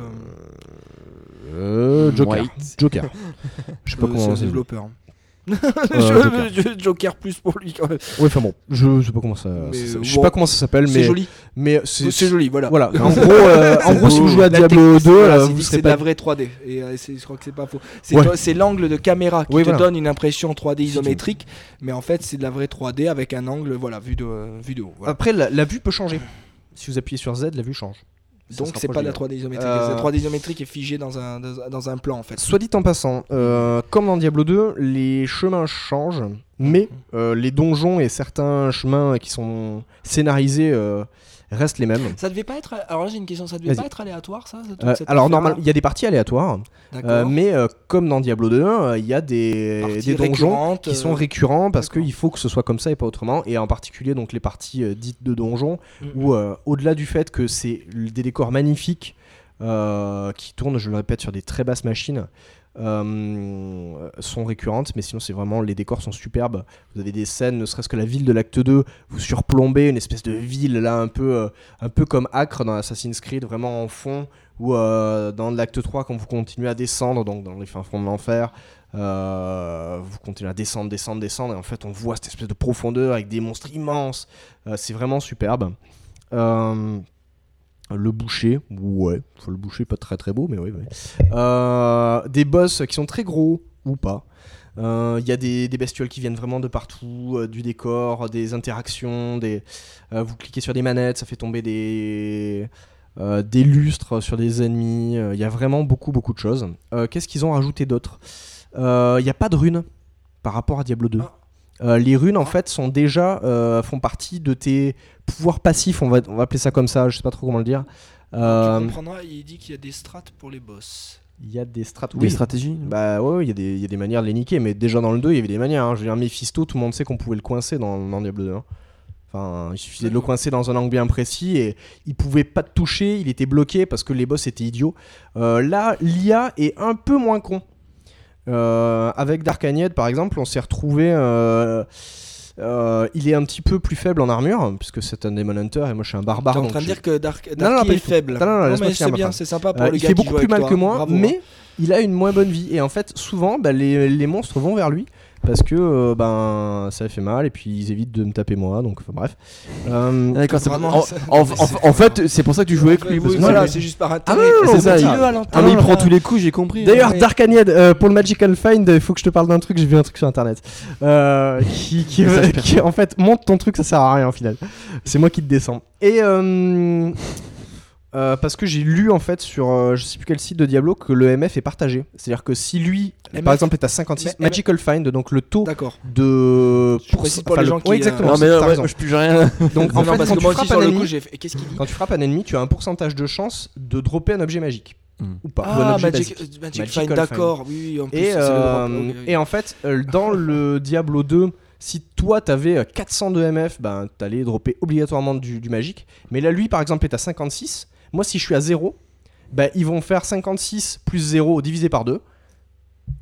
Euh, Joker. White. Joker. Je sais pas Euh, comment c'est développeur. Euh, je, je- Joker plus pour lui quand même. Ouais, enfin bon, je sais pas comment ça. Ça- euh, je sais bon, pas comment ça s'appelle, mais C'est joli. mais C'est joli, voilà. Voilà. En gros, euh, en gros, si vous jouez à Diablo technique, 2, voilà, euh, c'est de la vraie 3D. Et euh, c'est- je crois que c'est pas faux. C'est Ouais. l'angle de caméra qui Oui, te voilà. donne une impression 3D Si tu veux. isométrique, mais en fait c'est de la vraie 3D avec un angle voilà vu de euh, vue de haut. voilà. Après, la, la vue peut changer. Si vous appuyez sur Z, la vue change. Donc c'est pas de la rapproche 3D isométrique. Euh, La 3D isométrique est figée dans un dans, un plan en fait. Soit dit en passant, euh, comme dans Diablo 2, les chemins changent, mais euh, les donjons et certains chemins qui sont scénarisés euh, restent les mêmes. Ça devait pas être. Alors là j'ai une question. Ça devait pas être aléatoire ça Euh, cette alors normal, il y a des parties aléatoires, euh, mais euh, comme dans Diablo 2, euh, il y a des, donjons qui sont récurrents parce qu'il faut que ce soit comme ça et pas autrement. Et en particulier donc les parties dites de donjons où au-delà du fait que c'est des décors magnifiques qui tournent, je le répète, sur des très basses machines. Euh, sont récurrentes mais sinon c'est vraiment les décors sont superbes vous avez des scènes ne serait-ce que la ville de l'acte 2 vous surplombez une espèce de ville là un peu euh, un peu comme Acre dans Assassin's Creed vraiment en fond ou euh, dans l'acte 3 quand vous continuez à descendre donc dans les fins fonds de l'enfer vous continuez à descendre, descendre, descendre, et en fait on voit cette espèce de profondeur avec des monstres immenses. C'est vraiment superbe. Euh, Le boucher, ouais, le boucher pas très très beau, mais oui. Euh, des boss qui sont très gros ou pas. Euh, Il y a des, bestioles qui viennent vraiment de partout, euh, du décor, des interactions, des, euh, vous cliquez sur des manettes, ça fait tomber des, euh, lustres sur des ennemis. Euh, Il y a vraiment beaucoup beaucoup de choses. Euh, Qu'est-ce qu'ils ont rajouté d'autre? Euh, Il n'y a pas de runes par rapport à Diablo 2. Ah. Euh, les runes en fait sont déjà euh, font partie de tes pouvoirs passifs, on va, on va appeler ça comme ça, je sais pas trop comment le dire. Euh, Tu comprendras, il dit qu'il y a des strates pour les boss. Il y a des strats. Des oui. stratégies Bah ouais, ouais, il y, a des- il y a des manières de les niquer, mais déjà dans le 2, il y avait des manières. Hein. Je veux dire, Mephisto, tout le monde sait qu'on pouvait le coincer dans, dans Diablo 2. hein. Enfin, il suffisait de le coincer dans un angle bien précis et il pouvait pas te toucher, il était bloqué parce que les boss étaient idiots. Euh, là, l'IA est un peu moins con. Euh, avec Dark Agned, par exemple, on s'est retrouvé. euh, euh, il est un petit peu plus faible en armure, puisque c'est un Demon Hunter et moi je suis un barbare. T'es en train de dire que Dark, Non, non, pas est faible. Non, non, non, mais c'est bien, c'est sympa pour Euh, le il gars fait qui beaucoup plus mal toi. que moi, Bravo, hein. mais il a une moins bonne vie. Et en fait, souvent, bah, les, les monstres vont vers lui parce que euh, ben ça fait mal et puis ils évitent de me taper moi. Donc, enfin, bref. Euh, Ah, D'accord, c'est- Vraiment, en, ça- en- en- en fait, c'est pour ça que tu jouais avec lui. Parce que- voilà, c'est juste par Ah intérêt. non, non, c'est ça, il-. Ah, mais il prend tous les coups, j'ai compris. D'ailleurs, Ouais. Dark Agned, euh, pour le Magical Find, il faut que je te parle d'un truc. J'ai vu un truc sur internet euh, qui, qui, Message qui, en fait, monte ton truc, ça sert à rien au final. C'est moi qui te descends. Et euh, euh, parce que j'ai lu en fait sur euh, je sais plus quel site de Diablo que le MF est partagé. C'est-à-dire que si lui, MF, par exemple, est à 56, mais- Magical Find, donc le taux de. Je précise pour enfin, les le- gens qui, Ouais, euh, exactement. Non, mais là, ouais, je pige rien. Donc en non, fait, quand tu frappes un ennemi, coup, j'ai fait. Qu'est-ce qu'il dit quand tu frappes un ennemi, tu as un pourcentage de chance de dropper un objet magique. Hmm. Ou pas. ou un Ah, objet Magic, basique. Magic Magical Find, d'accord. Oui, oui, en plus, Et, euh, en fait, dans le Diablo 2, si toi t'avais euh, 400 de MF, ben t'allais dropper obligatoirement du, du magique. Mais là, lui par exemple est à 56. Moi, si je suis à 0, ben, ils vont faire 56 plus 0 divisé par 2.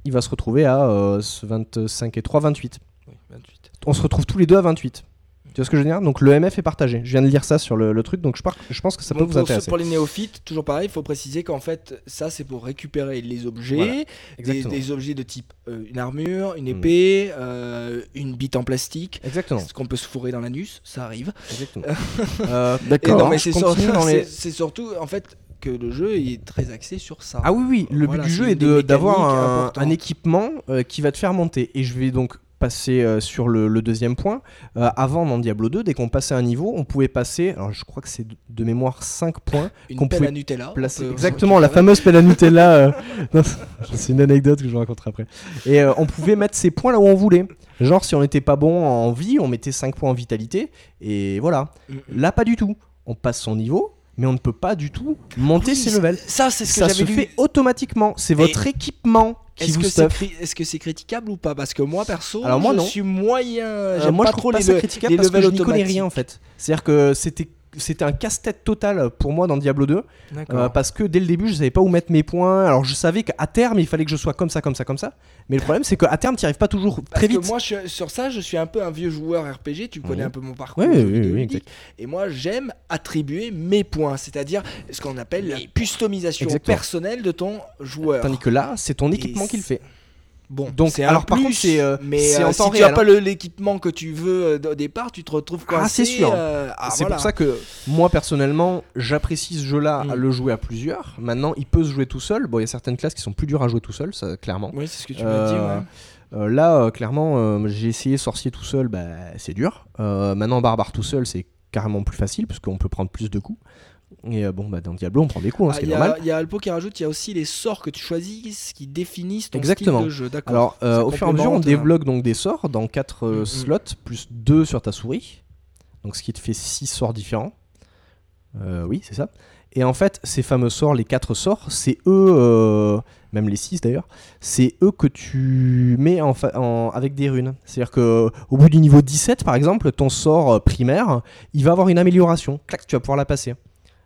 Il va se retrouver à euh, 25 et 3, 28. Oui, 28. On se retrouve tous les deux à 28. Tu vois ce que je veux dire? Donc le MF est partagé. Je viens de lire ça sur le, le truc, donc je, par- je pense que ça peut vous intéresser. pour les néophytes, toujours pareil, il faut préciser qu'en fait, ça c'est pour récupérer les objets, Voilà, des, objets de type euh, une armure, une Mm. épée, euh, une bite en plastique, Exactement. ce qu'on peut se fourrer dans l'anus, ça arrive. exactement. Euh, D'accord. mais c'est surtout, les- en fait que le jeu est très axé sur ça. Ah oui, oui, le Voilà, but du jeu est d'avoir un équipement euh, qui va te faire monter. Et je vais donc passer euh, sur le, le deuxième point. Euh, avant, dans Diablo 2, dès qu'on passait un niveau, on pouvait passer, alors je crois que c'est de- de mémoire 5 points, une qu'on pelle pouvait à Nutella. on placer. peut- Exactement, la fameuse pelle à Nutella. euh, c'est une anecdote que je vous raconterai après. Et on pouvait mettre ses points là où on voulait. Genre, si on n'était pas bon en vie, on mettait 5 points en vitalité. Et voilà. Là, pas du tout. On passe son niveau, mais on ne peut pas du tout monter Oui, ses levels. Ça, c'est ce que Ça se lu. fait automatiquement. C'est votre équipement qui Est-ce que c'est cri- c'est critiquable ou pas? Parce que moi perso, Alors moi, je non. suis moyen. Euh, moi, pas je trop trouve pas les, ça le- critiquable les parce que je n'y connais rien en fait. C'est-à-dire que c'était c'était un casse-tête total pour moi dans Diablo 2 D'accord. euh, parce que dès le début je savais pas où mettre mes points alors je savais qu'à terme il fallait que je sois comme ça comme ça comme ça mais le problème c'est qu'à terme tu arrives pas toujours Parce très que vite moi, je sur ça, je suis un peu un vieux joueur RPG. Tu connais Oui. un peu mon parcours. Ouais, oui, oui, exact. Et moi, j'aime attribuer mes points, c'est-à-dire ce qu'on appelle la customisation personnelle de ton joueur. tandis que là c'est ton équipement qui le fait Bon, Donc, alors, par plus, contre, c'est, euh, mais euh, en si temps tu n'as pas hein. l'équipement que tu veux euh, au départ, tu te retrouves Ah, coincé. c'est sûr. ah, c'est voilà. pour ça que moi personnellement j'apprécie ce jeu là Mm. à le jouer à plusieurs maintenant il peut se jouer tout seul bon il y a certaines classes qui sont plus dures à jouer tout seul ça clairement Oui, c'est ce que tu m'as dit. Ouais. Là, clairement, j'ai essayé sorcier tout seul, bah, c'est dur. Maintenant, barbare tout seul, c'est carrément plus facile parce qu'on peut prendre plus de coups. Et euh, bon, bah, dans Diablo, on prend des coups, hein, Ah, ce qui Il est y, normal. a- il y a Alpo qui rajoute, il y a aussi les sorts que tu choisis qui définissent ton Exactement. style de jeu. D'accord. Alors, euh, au fur et à mesure, on euh, débloque donc des sorts dans 4 Mm, mm. slots, plus 2 sur ta souris. Donc, ce qui te fait 6 sorts différents. Euh, oui, c'est ça. Et en fait, ces fameux sorts, les 4 sorts, c'est eux, euh, même les 6 d'ailleurs, c'est eux que tu mets en avec des runes. C'est-à-dire que au bout du niveau 17, par exemple, ton sort euh, primaire, il va avoir une amélioration. Clac, tu vas pouvoir la passer.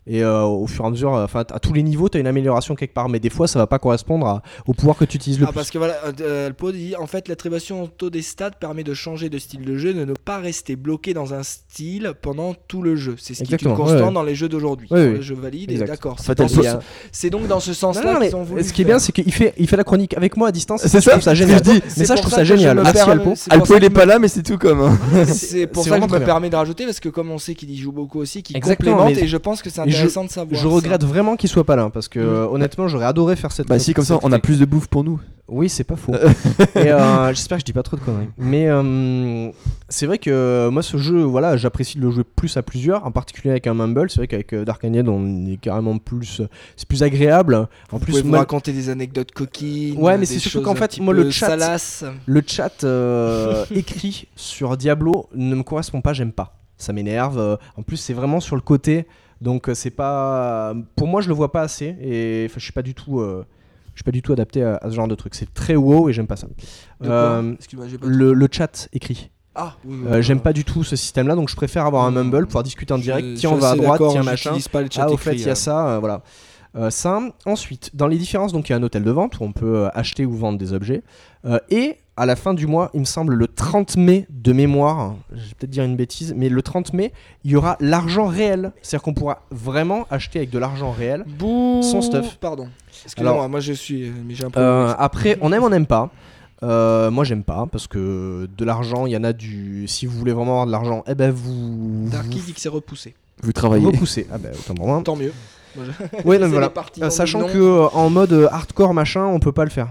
Et euh, au fur et à mesure, euh, enfin, à tous les niveaux, tu as une amélioration quelque part. Mais des fois, ça va pas correspondre à- au pouvoir que tu utilises le Ah, plus. parce que voilà, euh, Alpo dit en fait l'attribution auto des stats permet de changer de style de jeu, de ne pas rester bloqué dans un style pendant tout le jeu. C'est ce qui est une constante ouais, ouais. dans les jeux d'aujourd'hui. Et Exact. d'accord. En C'est fait, a- donc dans ce sens-là qu'ils ont voulu. ce qui est bien, c'est qu'il fait, il fait la chronique avec moi à distance. C'est je ça, ça génial. je dis. Mais ça, je trouve ça je génial. me Merci permets- Alpo. Alpo, il est je pas là, mais c'est tout comme. hein. C'est pour ça que je me permets de rajouter parce que comme on sait qu'il y joue beaucoup aussi, qu'il complémente et je pense que c'est Je- intéressant de savoir. Je ça. regrette vraiment qu'il soit pas là parce que Mm. honnêtement j'aurais adoré faire cette. Bah si, comme ça, on a plus de bouffe pour nous. Oui, c'est pas faux. Euh, j'espère que je dis pas trop de conneries. Mais euh, c'est vrai que euh, moi, ce jeu, voilà, j'apprécie de le jouer plus à plusieurs, en particulier avec un Mumble. C'est vrai qu'avec euh, Darkaniad, on est carrément plus. C'est plus agréable. En Vous plus, pouvez vous moi, raconter des anecdotes coquines. Ouais, mais c'est surtout qu'en fait, moi, le chat- le chat euh, écrit sur Diablo ne me correspond pas, j'aime pas. Ça m'énerve. En plus, c'est vraiment sur le côté. Donc, euh, c'est pas. Pour moi, je le vois pas assez. Et je suis pas du tout. euh, Je suis pas du tout adapté à, à ce genre de truc. C'est très wow et j'aime pas ça. Euh, pas le, le chat écrit. Ah, oui, oui, Euh, oui. J'aime pas du tout ce système-là, donc je préfère avoir un Mm. Mumble, pouvoir discuter en direct. Tiens, on va à droite, tiens, machin. pas le chat Ah, au fait, il y a ça, euh, voilà. Euh, ça. Ensuite, dans les différences, donc il y a un hôtel de vente où on peut acheter ou vendre des objets. Et à la fin du mois, il me semble le 30 mai de mémoire, je vais peut-être dire une bêtise, mais le 30 mai, il y aura l'argent réel. C'est-à-dire qu'on pourra vraiment acheter avec de l'argent réel. Bouh Son stuff. Pardon. Excusez-moi, Alors, moi je suis. Mais j'ai un problème. Euh, ça. après, on aime, on n'aime pas. Euh, moi, j'aime pas parce que de l'argent, il y en a du. Si vous voulez vraiment avoir de l'argent, eh ben vous. Darky vous dit que c'est repoussé. Vous travaillez. repoussez. Ah ben autant pour moi. Tant mieux. Ouais, non, voilà. Euh, sachant que euh, en mode euh, hardcore machin, on peut pas le faire.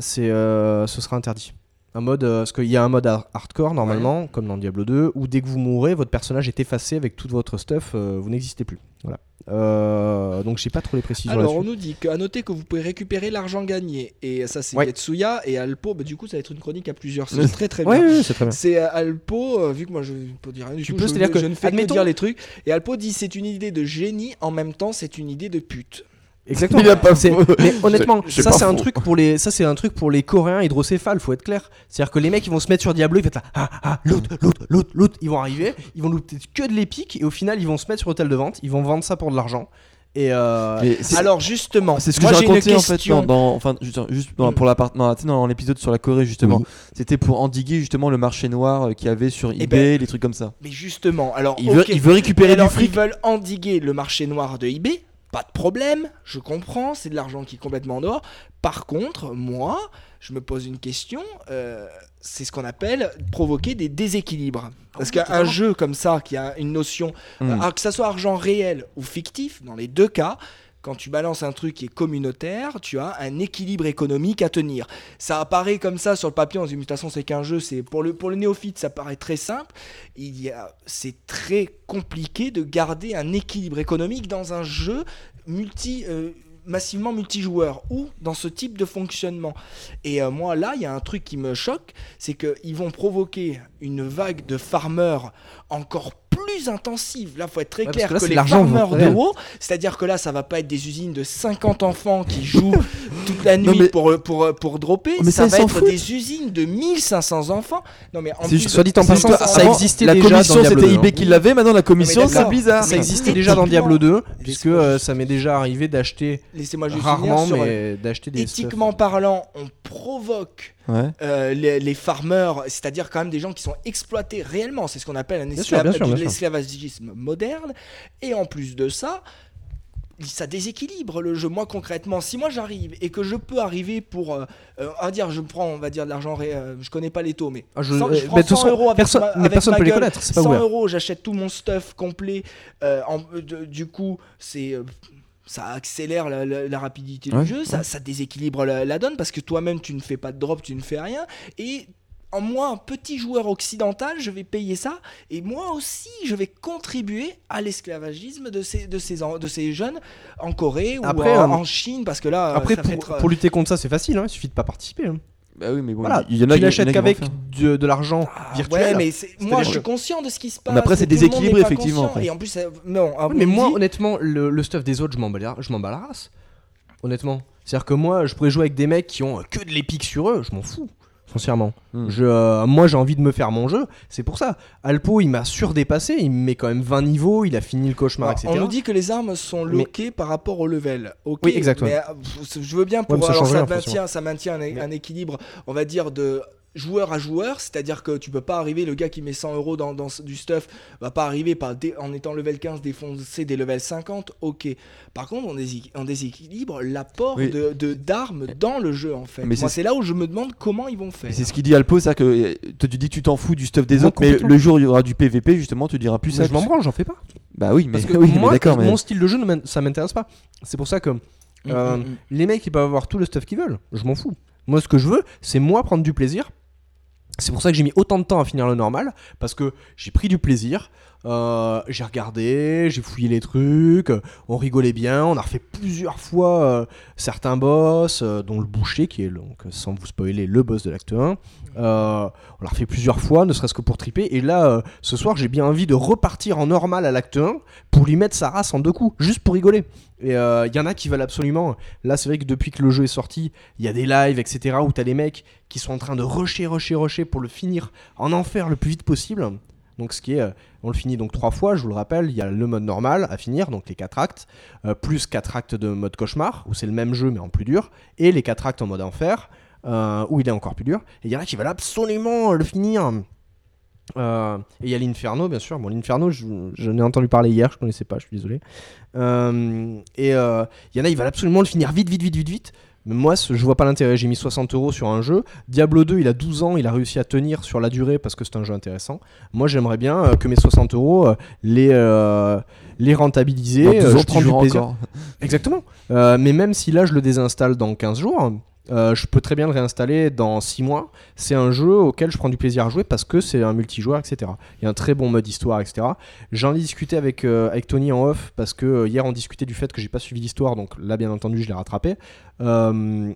C'est, euh, ce sera interdit. Un mode, euh, parce qu'il y a un mode har- hardcore normalement, comme dans Diablo 2, où dès que vous mourrez, votre personnage est effacé avec tout votre stuff, euh, vous n'existez plus. Voilà. Euh, donc j'ai pas trop les précisions Alors, on nous dit qu'à noter que vous pouvez récupérer l'argent gagné. Et ça, c'est Ouais. Tetsuya. Et Alpo, bah, du coup, ça va être une chronique à plusieurs. C'est très très bien. ouais, ouais, c'est Alpo, euh, vu que moi je peux dire rien du Tu tout, peux, je, c'est-à-dire que, je ne fais admettons- que dire les trucs. Et Alpo dit c'est une idée de génie, en même temps c'est une idée de pute. Exactement. Il a pas C'est- faux. Mais honnêtement, ça c'est un truc pour les, ça c'est un truc pour les Coréens hydrocéphales, faut être clair. C'est-à-dire que les mecs ils vont se mettre sur Diablo, ils vont être là, ah ah, loot, loot, loot, loot, ils vont arriver, ils vont looter que de l'épique et au final ils vont se mettre sur hôtel de vente, ils vont vendre ça pour de l'argent. Et euh, Alors justement, c'est ce que j'ai raconté en fait dans, dans- enfin juste, juste dans, Mm. pour la part dans, l'épisode sur la Corée justement Oui. c'était pour endiguer justement le marché noir euh, qu'il y avait sur Eh eBay les trucs comme ça Mais justement, alors il veut ok. il veut récupérer Alors, du fric Ils veulent endiguer le marché noir de eBay. Pas de problème, je comprends, c'est de l'argent qui est complètement en dehors. Par contre, moi, je me pose une question. euh, c'est ce qu'on appelle provoquer des déséquilibres. Parce qu'un jeu comme ça, qui a une notion, Mm. euh, ah, que ça soit argent réel ou fictif, dans les deux cas, quand tu balances un truc qui est communautaire, tu as un équilibre économique à tenir. Ça apparaît comme ça sur le papier, on se dit, de toute façon, c'est qu'un jeu, c'est pour le, pour néophyte, ça paraît très simple. Il y a, c'est très compliqué de garder un équilibre économique dans un jeu multi. euh, massivement multijoueur ou dans ce type de fonctionnement. Et euh, moi là, il y a un truc qui me choque, c'est qu'ils vont provoquer une vague de farmers encore plus intensive. Là, faut être très Ouais, clair que là, que, c'est les l'argent farmers de. WoW, c'est-à-dire que là, ça va pas être des usines de 50 enfants qui jouent toute la Non, nuit mais- pour, pour, pour dropper. Mais ça, va être foutent. des usines de 1500 enfants. Non, mais en plus soit dit en passant, ça existait la déjà dans commission Diablo c'était 2, eBay hein. qui l'avait maintenant la commission c'est bizarre ça existait déjà dans Diablo 2, puisque euh, ça m'est déjà arrivé d'acheter Laissez-moi juste rarement, mais d'acheter des Éthiquement parlant, on provoque ouais euh, les, les farmers, c'est-à-dire quand même des gens qui sont exploités réellement. C'est ce qu'on appelle un Bien sûr, esclava- bien sûr, bien de sûr. l'esclavagisme moderne. Et en plus de ça, ça déséquilibre le jeu. Moi concrètement, si moi j'arrive et que je peux arriver pour, euh, euh, on va dire, je prends, on va dire de l'argent, euh, je connais pas les taux, mais Ah, je- euh, je prends mais de toute 100 façon, euros avec personne- ma- avec personne ma peut les connaître, pas 100 ouvert. euros, j'achète tout mon stuff complet. euh, en- de- du coup, c'est euh, ça accélère la, la- la rapidité Ouais, du jeu, ça, ça déséquilibre la, la donne parce que toi-même tu ne fais pas de drop, tu ne fais rien. Et en moi, un petit joueur occidental, je vais payer ça. Et moi aussi, je vais contribuer à l'esclavagisme de ces, de, ces, de ces jeunes en Corée ou Après, en, euh, en Chine parce que là, Après, ça pour, être, euh, pour lutter contre ça, c'est facile, hein, il suffit de pas participer. hein. Bah oui mais bon Voilà, il y en a tu vont qu'avec faire. de, de l'argent Ah, virtuel. Ouais, mais c'est- moi je suis conscient de ce qui se passe. Mais après, c'est déséquilibré, effectivement, après. Et en plus, ça- non, Oui, mais moi, dit- honnêtement, le, le stuff des autres, je m'en bats, la- race. Honnêtement. C'est-à-dire que moi, je pourrais jouer avec des mecs qui ont euh, que de l'épique sur eux, je m'en fous. Foncièrement. Hmm. Je, euh, moi, j'ai envie de me faire mon jeu, c'est pour ça. Alpo, il m'a surdépassé, il me met quand même 20 niveaux, il a fini le cauchemar, Alors, etc. on nous dit que les armes sont Mais- loquées par rapport au level. Ok, Oui, exact, Mais ouais. euh, je veux bien pour Ouais, ça alors, ça, maintient, ça maintient un, Mais- un équilibre, on va dire de joueur à joueur, c'est-à-dire que tu peux pas arriver, le gars qui met 100 euros dans, du stuff va pas arriver par en étant level 15 défoncer des levels 50, ok. Par contre, on, dési- on déséquilibre l'apport Oui. de de- d'armes dans le jeu en fait. Mais Moi, c'est- là où je me demande comment ils vont faire. C'est ce qu'il dit Alpo c'est que euh, toi, tu dis que tu t'en fous du stuff des Moi, autres mais le jour où il y aura du PVP justement tu diras plus Mais ça je m'en branle, j'en fais pas. Bah oui, mais, Parce que oui, mais moi, d'accord, mais mon style de jeu, ça m'intéresse pas. C'est pour ça que euh, Mm, mm, mm. les mecs, ils peuvent avoir tout le stuff qu'ils veulent. Je m'en fous. Moi, ce que je veux, c'est moi prendre du plaisir. C'est pour ça que j'ai mis autant de temps à finir le normal, parce que j'ai pris du plaisir. Euh, j'ai regardé, j'ai fouillé les trucs, on rigolait bien, on a refait plusieurs fois euh, certains boss, euh, dont le boucher, qui est, donc, sans vous spoiler, le boss de l'acte 1. Euh, on l'a refait plusieurs fois, ne serait-ce que pour triper. Et là, ce soir, j'ai bien envie de repartir en normal à l'acte 1 pour lui mettre sa race en deux coups, juste pour rigoler. Et il y en a qui veulent absolument. Là, c'est vrai que depuis que le jeu est sorti, il y a des lives, etc., où t'as des mecs qui sont en train de rusher, rusher, rusher pour le finir en enfer le plus vite possible. Donc, ce qui est, euh, on le finit donc trois fois, je vous le rappelle. Il y a le mode normal à finir, donc les quatre actes, euh, plus quatre actes de mode cauchemar, où c'est le même jeu mais en plus dur, et les quatre actes en mode enfer, euh, où il est encore plus dur. Et il y en a qui veulent absolument le finir. Et il y a l'Inferno, bien sûr. Bon, l'Inferno, je, je n'ai entendu parler hier, je connaissais pas, je suis désolé. Et il y en a, ils veulent absolument le finir vite, vite, vite, vite, vite. Moi, je vois pas l'intérêt. J'ai mis 60 euros sur un jeu. Diablo 2, il a 12 ans, il a réussi à tenir sur la durée parce que c'est un jeu intéressant. Moi, j'aimerais bien euh, que mes 60 euros, euh, les, euh, les rentabiliser. dans 12 euh, ans, je prends du plaisir. encore. Exactement. Mais même si là je le désinstalle dans 15 jours, euh, je peux très bien le réinstaller dans 6 mois. C'est un jeu auquel je prends du plaisir à jouer parce que c'est un multijoueur, etc. Il y a un très bon mode histoire, etc. J'en ai discuté avec, euh, avec Tony en off parce que euh, hier on discutait du fait que j'ai pas suivi l'histoire, donc là bien entendu je l'ai rattrapé.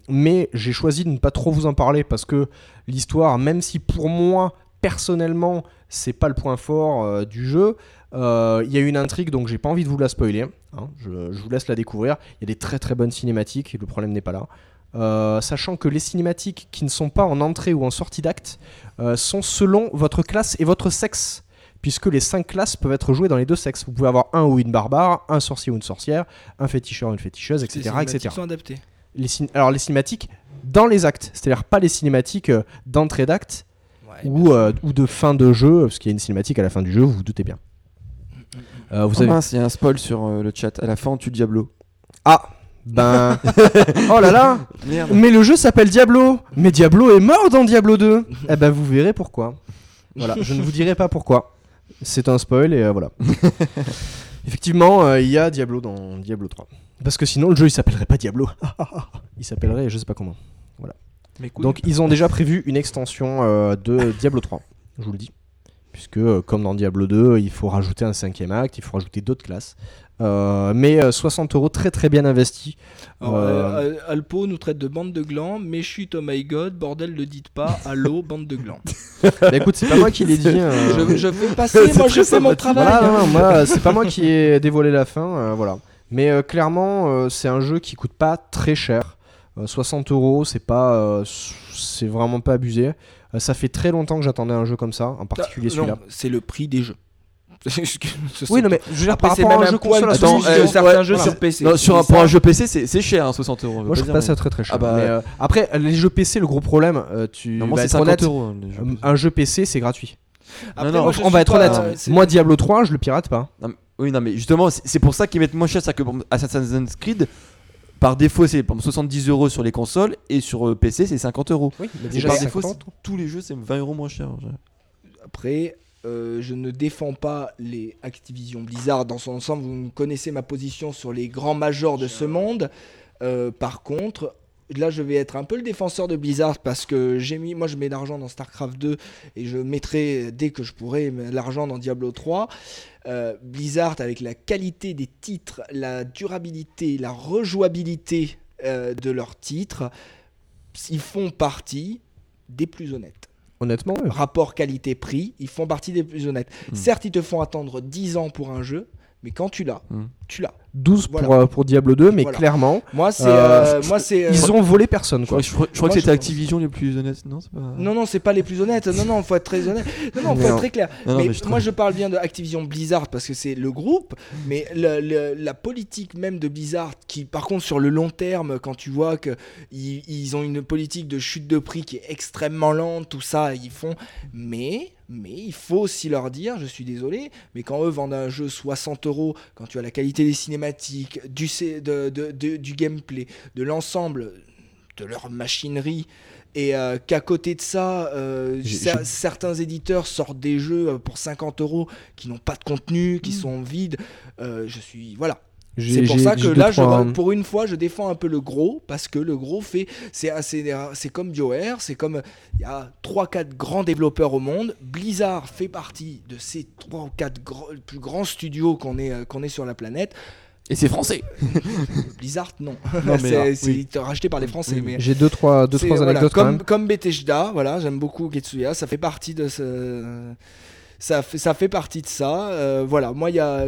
Mais j'ai choisi de ne pas trop vous en parler parce que l'histoire, même si pour moi personnellement c'est pas le point fort du jeu, il y a une intrigue donc j'ai pas envie de vous la spoiler. hein. je, je vous laisse la découvrir. Il y a des très très bonnes cinématiques, le problème n'est pas là. Euh, sachant que les cinématiques qui ne sont pas en entrée ou en sortie d'acte euh, sont selon votre classe et votre sexe. Puisque les cinq classes peuvent être jouées dans les deux sexes. Vous pouvez avoir un ou une barbare, un sorcier ou une sorcière, un féticheur ou une féticheuse, etc. cinématiques etc. sont adaptées. Les cin- Alors les cinématiques dans les actes, c'est-à-dire pas les cinématiques euh, d'entrée d'acte Ouais, ou, euh, ou de fin de jeu, parce qu'il y a une cinématique à la fin du jeu, vous vous doutez bien. Euh, vous Oh avez... mince, il y a un spoil sur euh, le chat. À la fin, on tue Diablo. Ah Ben... oh là là Merde. Mais le jeu s'appelle Diablo Mais Diablo est mort dans Diablo 2 Eh ben vous verrez pourquoi. Voilà, je ne vous dirai pas pourquoi. C'est un spoil et euh, voilà. Effectivement, euh, il y a Diablo dans Diablo 3. Parce que sinon le jeu il s'appellerait pas Diablo. il s'appellerait je sais pas comment. Mais écoute, Donc ils ont déjà prévu une extension euh, de Diablo 3, je vous le dis. Puisque euh, comme dans Diablo 2, il faut rajouter un cinquième acte, il faut rajouter d'autres classes. Euh, mais euh, 60 euros très très bien investis. alors, euh, Alpo nous traite de bande de glands, mais chut, oh my god, bordel, ne dites pas, allô, bande de glands. Bah, écoute, c'est pas moi qui l'ai dit. euh, je, je fais passer, moi je fais mon travail. Voilà, hein. non, non, moi, c'est pas moi qui ai dévoilé la fin, euh, voilà. Mais clairement, c'est un jeu qui coûte pas très cher. Euh, 60 euros, c'est pas, c'est vraiment pas abusé. Ça fait très longtemps que j'attendais un jeu comme ça, en particulier celui-là. c'est le prix des jeux. Oui, non, mais je veux dire, Après, par c'est rapport même à un jeu console, Attends, euh, certains ouais, jeux voilà. sur PC. Non, sur un, pour ça- un jeu PC, c'est cher, hein, 60 euros. Moi, je trouve pas ça très très cher. Ah bah, Mais, euh, après, les jeux PC, le gros problème, euh, tu Normalement, vas c'est être 50 honnête, euros. les jeux euh, un jeu PC, c'est gratuit. Après, non, moi, on va être pas- honnête. c'est- Moi, Diablo 3, je le pirate pas. Non, oui, non, mais justement, c'est pour ça qu'ils mettent moins cher. C'est que Assassin's Creed, par défaut, c'est par exemple 70 euros sur les consoles et sur euh, PC, c'est 50 euros. Oui, mais Et par défaut, tous les jeux, c'est 20 euros moins cher. Après, euh, je ne défends pas les Activision Blizzard dans son ensemble. Vous connaissez ma position sur les grands majors de ce monde. Euh, par contre, là, je vais être un peu le défenseur de Blizzard parce que j'ai mis, moi, je mets l'argent dans StarCraft 2 et je mettrai dès que je pourrai l'argent dans Diablo 3. Euh, Blizzard, avec la qualité des titres, la durabilité, la rejouabilité de leurs titres, ils font partie des plus honnêtes Honnêtement, ouais. rapport qualité-prix, ils font partie des plus honnêtes. Mm. Certes, ils te font attendre 10 ans pour un jeu, mais quand tu l'as, Mm. tu l'as. 12 pour, euh, pour Diablo 2, mais Voilà. clairement, Moi, c'est. Euh, euh, moi, c'est. ils ont volé personne. Je Quoi. crois, je crois- je crois Moi, que c'était pense- Activision les plus honnêtes, non c'est pas... Non, non, c'est pas les plus honnêtes. Non, non, faut être très honnête. Non, non, faut Non. être très clair. Non, non, mais mais je moi, je parle bien de Activision Blizzard parce que c'est le groupe, mais le- le- la politique même de Blizzard, qui, par contre, sur le long terme, quand tu vois que ils, ils ont une politique de chute de prix qui est extrêmement lente, tout ça, ils font. Mais, mais il faut aussi leur dire, je suis désolé, mais quand eux vendent un jeu 60 euros, quand tu as la qualité des cinématiques, du, C- de- de- de- du gameplay, de l'ensemble de leur machinerie et euh, qu'à côté de ça, euh, certains éditeurs sortent des jeux euh, pour 50 euros qui n'ont pas de contenu, qui sont vides. Euh, je suis voilà. C'est pour ça que là, je, pour une fois, je défends un peu le gros parce que le gros fait, c'est assez, c'est comme BioWare, c'est comme il y a 3-4 grands développeurs au monde. Blizzard fait partie de ces 3 ou 4 plus grands studios qu'on est, euh, qu'on est sur la planète. Et c'est français. Blizzard, non. C'est oui. racheté par les Français. mais J'ai deux trois deux trois voilà, anecdotes quand comme, même. comme Bethesda, voilà, j'aime beaucoup Getsuya, ça fait partie de ce. Ça fait, ça fait partie de ça. euh, voilà, moi, il y a.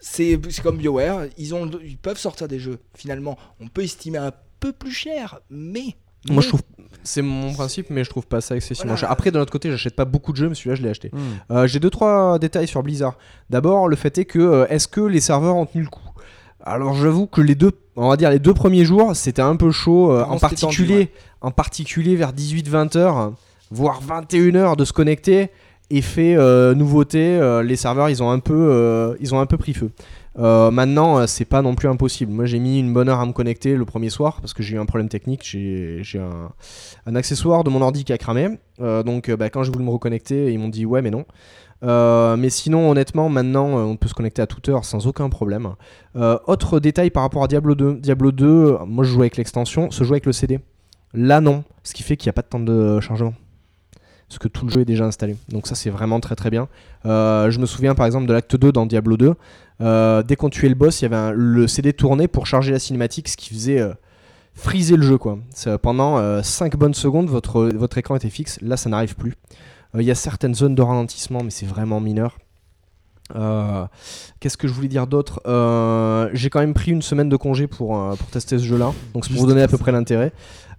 C'est comme BioWare, ils, ont, ils peuvent sortir des jeux. Finalement, on peut estimer un peu plus cher, mais. Moi mais- je trouve c'est mon principe mais je trouve pas ça excessivement Voilà. cher. Après de l'autre côté, j'achète pas beaucoup de jeux mais celui-là je l'ai acheté. Hmm. Euh, J'ai deux trois détails sur Blizzard. D'abord, le fait est que euh, est-ce que les serveurs ont tenu le coup? Alors, j'avoue que les deux, on va dire les deux premiers jours, c'était un peu chaud, euh, en particulier, tendu, ouais. en particulier vers 18-20 heures, voire 21 heures de se connecter. Effet euh, nouveauté, euh, les serveurs ils ont un peu, euh, ils ont un peu pris feu. Maintenant, c'est pas non plus impossible. Moi, j'ai mis une bonne heure à me connecter le premier soir parce que j'ai eu un problème technique. J'ai un, un accessoire de mon ordi qui a cramé. Donc, bah, quand j'ai voulu me reconnecter, ils m'ont dit ouais, mais non. Mais sinon, honnêtement, maintenant, on peut se connecter à toute heure sans aucun problème. Autre détail par rapport à Diablo 2. Diablo 2, euh, moi, je jouais avec l'extension, se joue avec le CD. Là, non. Ce qui fait qu'il n'y a pas de temps de chargement. Parce que tout le jeu est déjà installé. Donc ça, c'est vraiment très très bien. Euh, je me souviens par exemple de l'acte 2 dans Diablo 2. Euh, dès qu'on tuait le boss, il y avait un- le CD tourné pour charger la cinématique, ce qui faisait euh, friser le jeu. Quoi. Pendant 5 bonnes secondes, votre, votre écran était fixe. Là, ça n'arrive plus. Il y a certaines zones de ralentissement, mais c'est vraiment mineur. Euh, Qu'est-ce que je voulais dire d'autre? Euh, J'ai quand même pris une semaine de congé pour, euh, pour tester ce jeu-là. Donc c'est pour vous donner à peu près l'intérêt.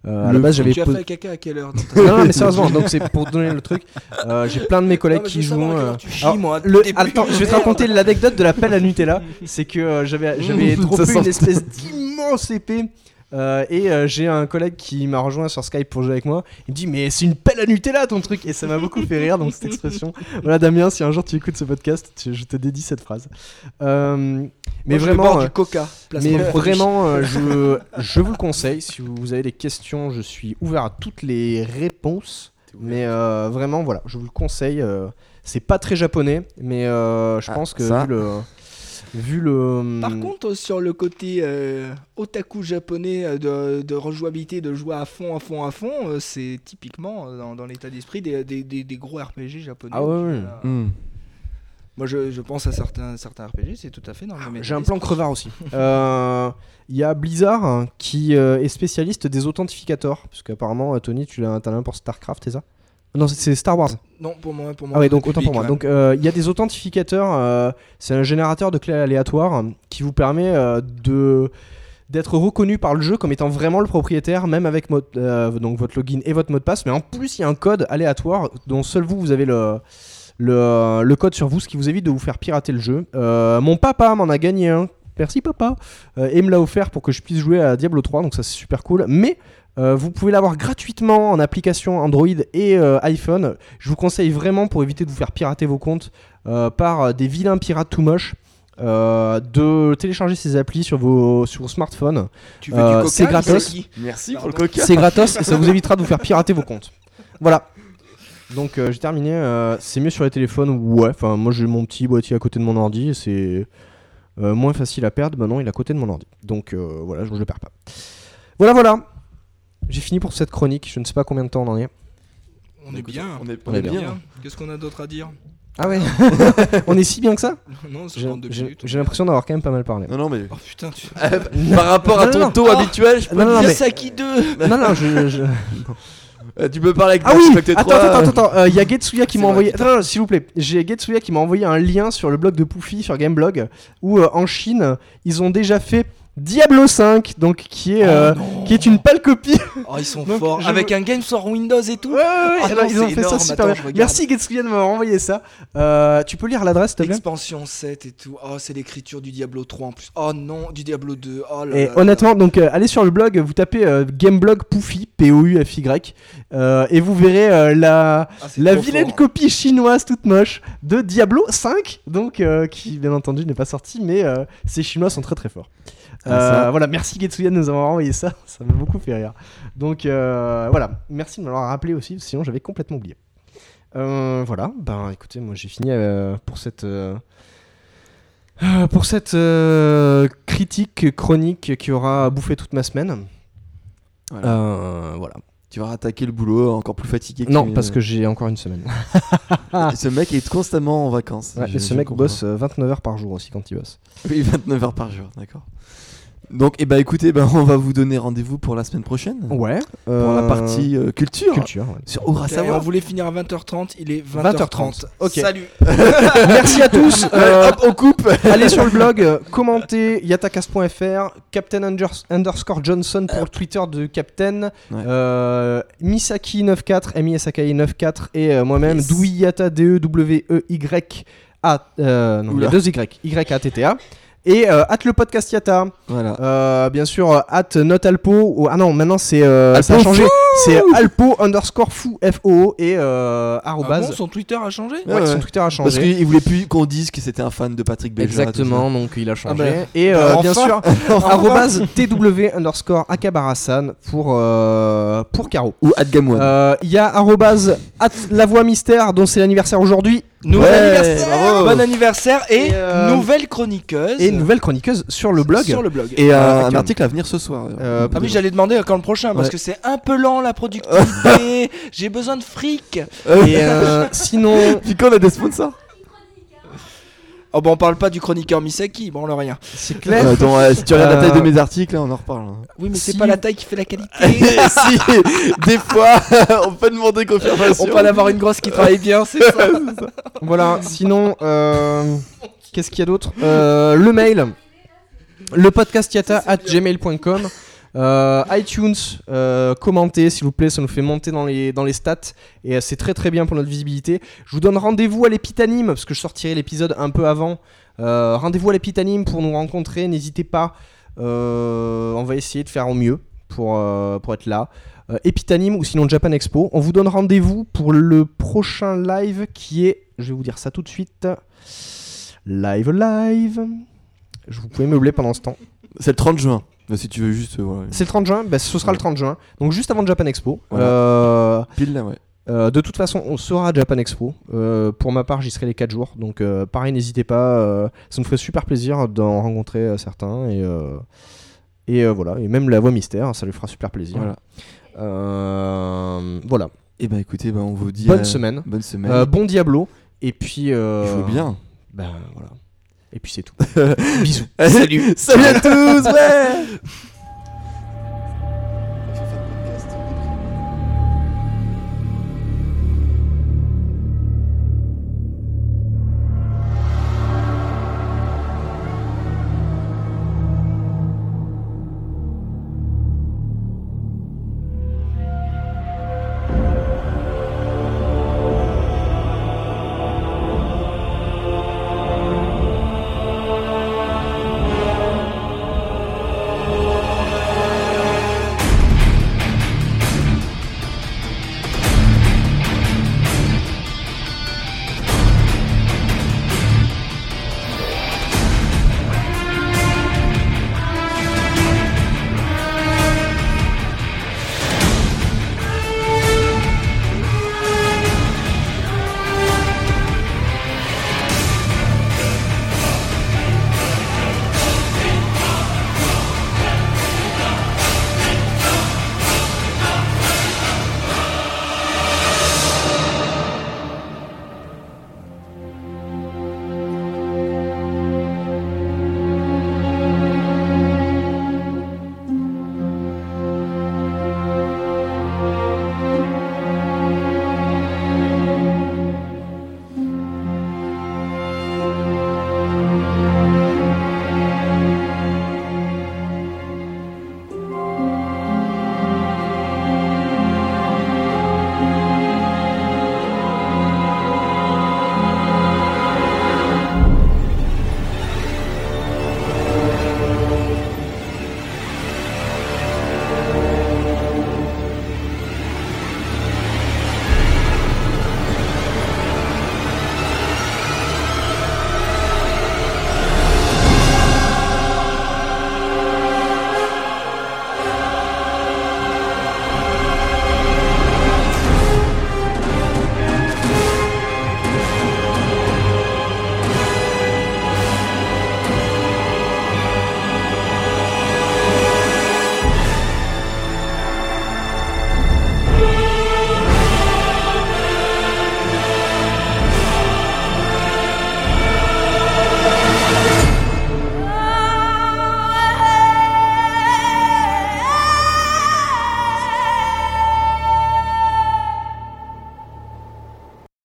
Euh, à la base, j'avais Tu as fait caca à quelle heure non, non, mais sérieusement, donc c'est pour donner le truc. Euh, J'ai plein de mes collègues Non, qui jouent. euh, tu chies, alors, moi, le-. Attends, je vais te raconter l'anecdote de la pelle à Nutella. C'est que j'avais j'avais une espèce d'immense épée. Euh, et euh, j'ai un collègue qui m'a rejoint sur Skype pour jouer avec moi. Il me dit mais c'est une pelle à Nutella ton truc et ça m'a beaucoup fait rire donc cette expression. Voilà Damien, si un jour tu écoutes ce podcast, tu- je te dédie cette phrase. Euh, mais Moi, je vraiment, euh, du coca. mais vraiment, je, je vous le conseille. Si vous avez des questions, je suis ouvert à toutes les réponses. Mais vraiment, voilà, je vous le conseille. c'est pas très japonais, mais je Ah, pense que ça. vu le. Vu le Par contre, sur le côté euh, otaku japonais euh, de, de rejouabilité, de jouer à fond, à fond, à fond, euh, c'est typiquement dans, dans l'état d'esprit des, des, des- des gros RPG japonais. Ah ouais. Hmm. Moi, je, je pense à certains, certains RPG, c'est tout à fait dans le même état J'ai un plan crevard aussi. Euh, Il y a Blizzard hein, qui euh, est spécialiste des authentificateurs. Parce qu'apparemment, Tony, tu l'as t'as l'un pour StarCraft, c'est ça? Non, c'est- Star Wars. Non, pour moi, pour moi. Ah ouais, donc autant pour moi. Donc euh, il y a des authentificateurs. euh, c'est un générateur de clés aléatoires qui vous permet euh, de d'être reconnu par le jeu comme étant vraiment le propriétaire, même avec euh, donc votre login et votre mot de passe. Mais en plus, il y a un code aléatoire dont seul vous vous avez le le, le code sur vous, ce qui vous évite de vous faire pirater le jeu. Mon papa m'en a gagné un. Merci papa. Euh, et me l'a offert pour que je puisse jouer à Diablo 3, donc ça c'est super cool. Mais euh, vous pouvez l'avoir gratuitement en application Android et euh, iPhone. Je vous conseille vraiment pour éviter de vous faire pirater vos comptes euh, par des vilains pirates tout moches. euh, de télécharger ces applis sur vos, sur vos smartphones. Tu veux euh, du coca c'est gratos. Merci pour le coca. C'est gratos et ça vous évitera de vous faire pirater vos comptes. Voilà. Donc euh, j'ai terminé. euh, c'est mieux sur les téléphones. Ouais. Enfin moi j'ai mon petit boîtier à côté de mon ordi et c'est euh, moins facile à perdre. Maintenant il est à côté de mon ordi. Donc euh, voilà, je ne le perds pas. Voilà voilà. J'ai fini pour cette chronique. Je ne sais pas combien de temps on en est. On est bien. On est, On est bien. Qu'est-ce qu'on a d'autre à dire? Ah ouais. on est si bien que ça? Non, c'est J'ai 32 j'ai- minutes. j'ai l'impression d'avoir quand même pas mal parlé. Non, non, mais Oh putain, tu. par rapport à ton non, taux Oh. habituel, je peux Non, dire- mais- Yasaki 2 non non je- je... Euh, tu peux parler avec Ah oui Attends, 3, attends, euh, attends, attends. Il y a Getsuya qui m'a envoyé. Attends, non, s'il vous plaît. J'ai Getsuya qui m'a envoyé un lien sur le blog de Poufy sur Gameblog où euh, en Chine ils ont déjà fait Diablo 5, donc qui est euh, qui est une pâle copie. Oh, ils sont Donc, forts. je Avec un game sur Windows et tout. Ouais, ouais, ouais. Ah alors, non, ils ont fait ça énorme. super Attends, bien. Merci Getsuya de m'avoir envoyé ça. Euh, tu peux lire l'adresse, s'il Expansion 7 et tout. Oh, c'est l'écriture du Diablo 3 en plus. Oh non, du Diablo 2. Oh là Et là honnêtement, donc euh, allez sur le blog, vous tapez Gameblog Poufy, P-O-U-F-Y, et vous verrez la. Ah, la vilaine fort. copie chinoise toute moche de Diablo 5, donc qui bien entendu n'est pas sorti, mais ces chinois sont très très forts. Euh, voilà, merci Getsuya de nous avoir envoyé ça, ça m'a beaucoup fait rire. Donc euh, voilà, merci de me l'avoir rappelé aussi, sinon j'avais complètement oublié. Euh, voilà, ben écoutez, moi j'ai fini pour cette pour cette euh, critique chronique qui aura bouffé toute ma semaine. Voilà. Euh, voilà. Tu vas attaquer le boulot encore plus fatigué que Non, tu- parce que j'ai encore une semaine. ce mec est constamment en vacances. Ouais, et ce mec comprends. bosse euh, 29 heures par jour aussi quand il bosse. Oui, 29 heures par jour, d'accord. Donc, eh ben, écoutez, ben, on va vous donner rendez-vous pour la semaine prochaine. Ouais. Pour la partie euh, culture. culture. ouais. Sur Ouvre à Ok, savoir. on voulait finir à 20h30, il est 20h30. 20h30. Ok. Salut. Merci à tous. euh, Hop, on coupe. Allez sur le blog, euh, commentez yatacast.fr, Captain unders- underscore Johnson pour le Twitter de Captain, Ouais. euh, Misaki94, M-I-S-A-K-I 94 et euh, moi-même, Yes. Douyata, D-E-W-E-Y, A, euh, non, il y a deux Y, Y-A-T-T-A. Et euh, at le podcast Yata, Voilà. Euh, bien sûr, euh, at notalpo, ou- ah non, maintenant c'est, euh, Alpo ça a changé, c'est alpo underscore fou, F-O-O, et euh, Ah arrobase, bon, son Twitter a changé ouais, Ouais, son. Twitter a Parce changé. qu'il voulait plus qu'on dise que c'était un fan de Patrick Belger. Exactement, donc il a changé. ben, et bah, bien sûr, arrobase tw underscore akabarasan pour, euh, pour Caro. Ou Adgamouane. Il y a arrobase at la voix mystère dont c'est l'anniversaire aujourd'hui Nouvel Ouais, anniversaire bravo. Bon anniversaire et, Et, euh, nouvelle chroniqueuse et nouvelle chroniqueuse sur le blog. sur le blog. Et euh, un, un article à venir ce soir. Euh, Ah oui, j'allais demander quand le prochain parce que c'est un peu lent la productivité. J'ai besoin de fric. Et euh, sinon, Puis quand on a des sponsors Oh bah on parle pas du chroniqueur Misaki, bon le rien. c'est clair. Euh, Attends, euh, si tu regardes la taille Euh, de mes articles, là, on en reparle. hein. Oui mais c'est pas la taille qui fait la qualité. si, des fois, on peut demander confirmation. on peut en avoir une grosse qui travaille bien, c'est ça. Voilà, sinon, euh, qu'est-ce qu'il y a d'autre? Euh, Le mail, le podcast yata at gmail.com. Euh, iTunes, euh, commentez s'il vous plaît, ça nous fait monter dans les, dans les stats et euh, c'est très très bien pour notre visibilité. Je vous donne rendez-vous à l'épitanime parce que je sortirai l'épisode un peu avant. Rendez-vous à l'épitanime pour nous rencontrer, n'hésitez pas. On va essayer de faire au mieux pour, pour être là. Epitanime ou sinon Japan Expo. On vous donne rendez-vous pour le prochain live qui est, je vais vous dire ça tout de suite, live live. Je vous pouvez meubler pendant ce temps. C'est le 30 juin. Bah, si tu veux juste. euh, voilà. C'est le 30 juin, bah, ce sera le 30 juin, donc juste avant Japan Expo. Voilà. Euh, Pile là, ouais. euh, de toute façon, on sera à Japan Expo. Euh, pour ma part, j'y serai les 4 jours, donc pareil, n'hésitez pas. ça nous ferait super plaisir d'en rencontrer certains et et voilà, et même la voix mystère, ça lui fera super plaisir. Voilà. Voilà. Et bah écoutez, bah, on vous dit. Bonne semaine. Bonne semaine. Bon Diablo. Et puis. Il faut bien. Ben voilà. Et puis c'est tout. Bisous. Salut. Salut à tous, ouais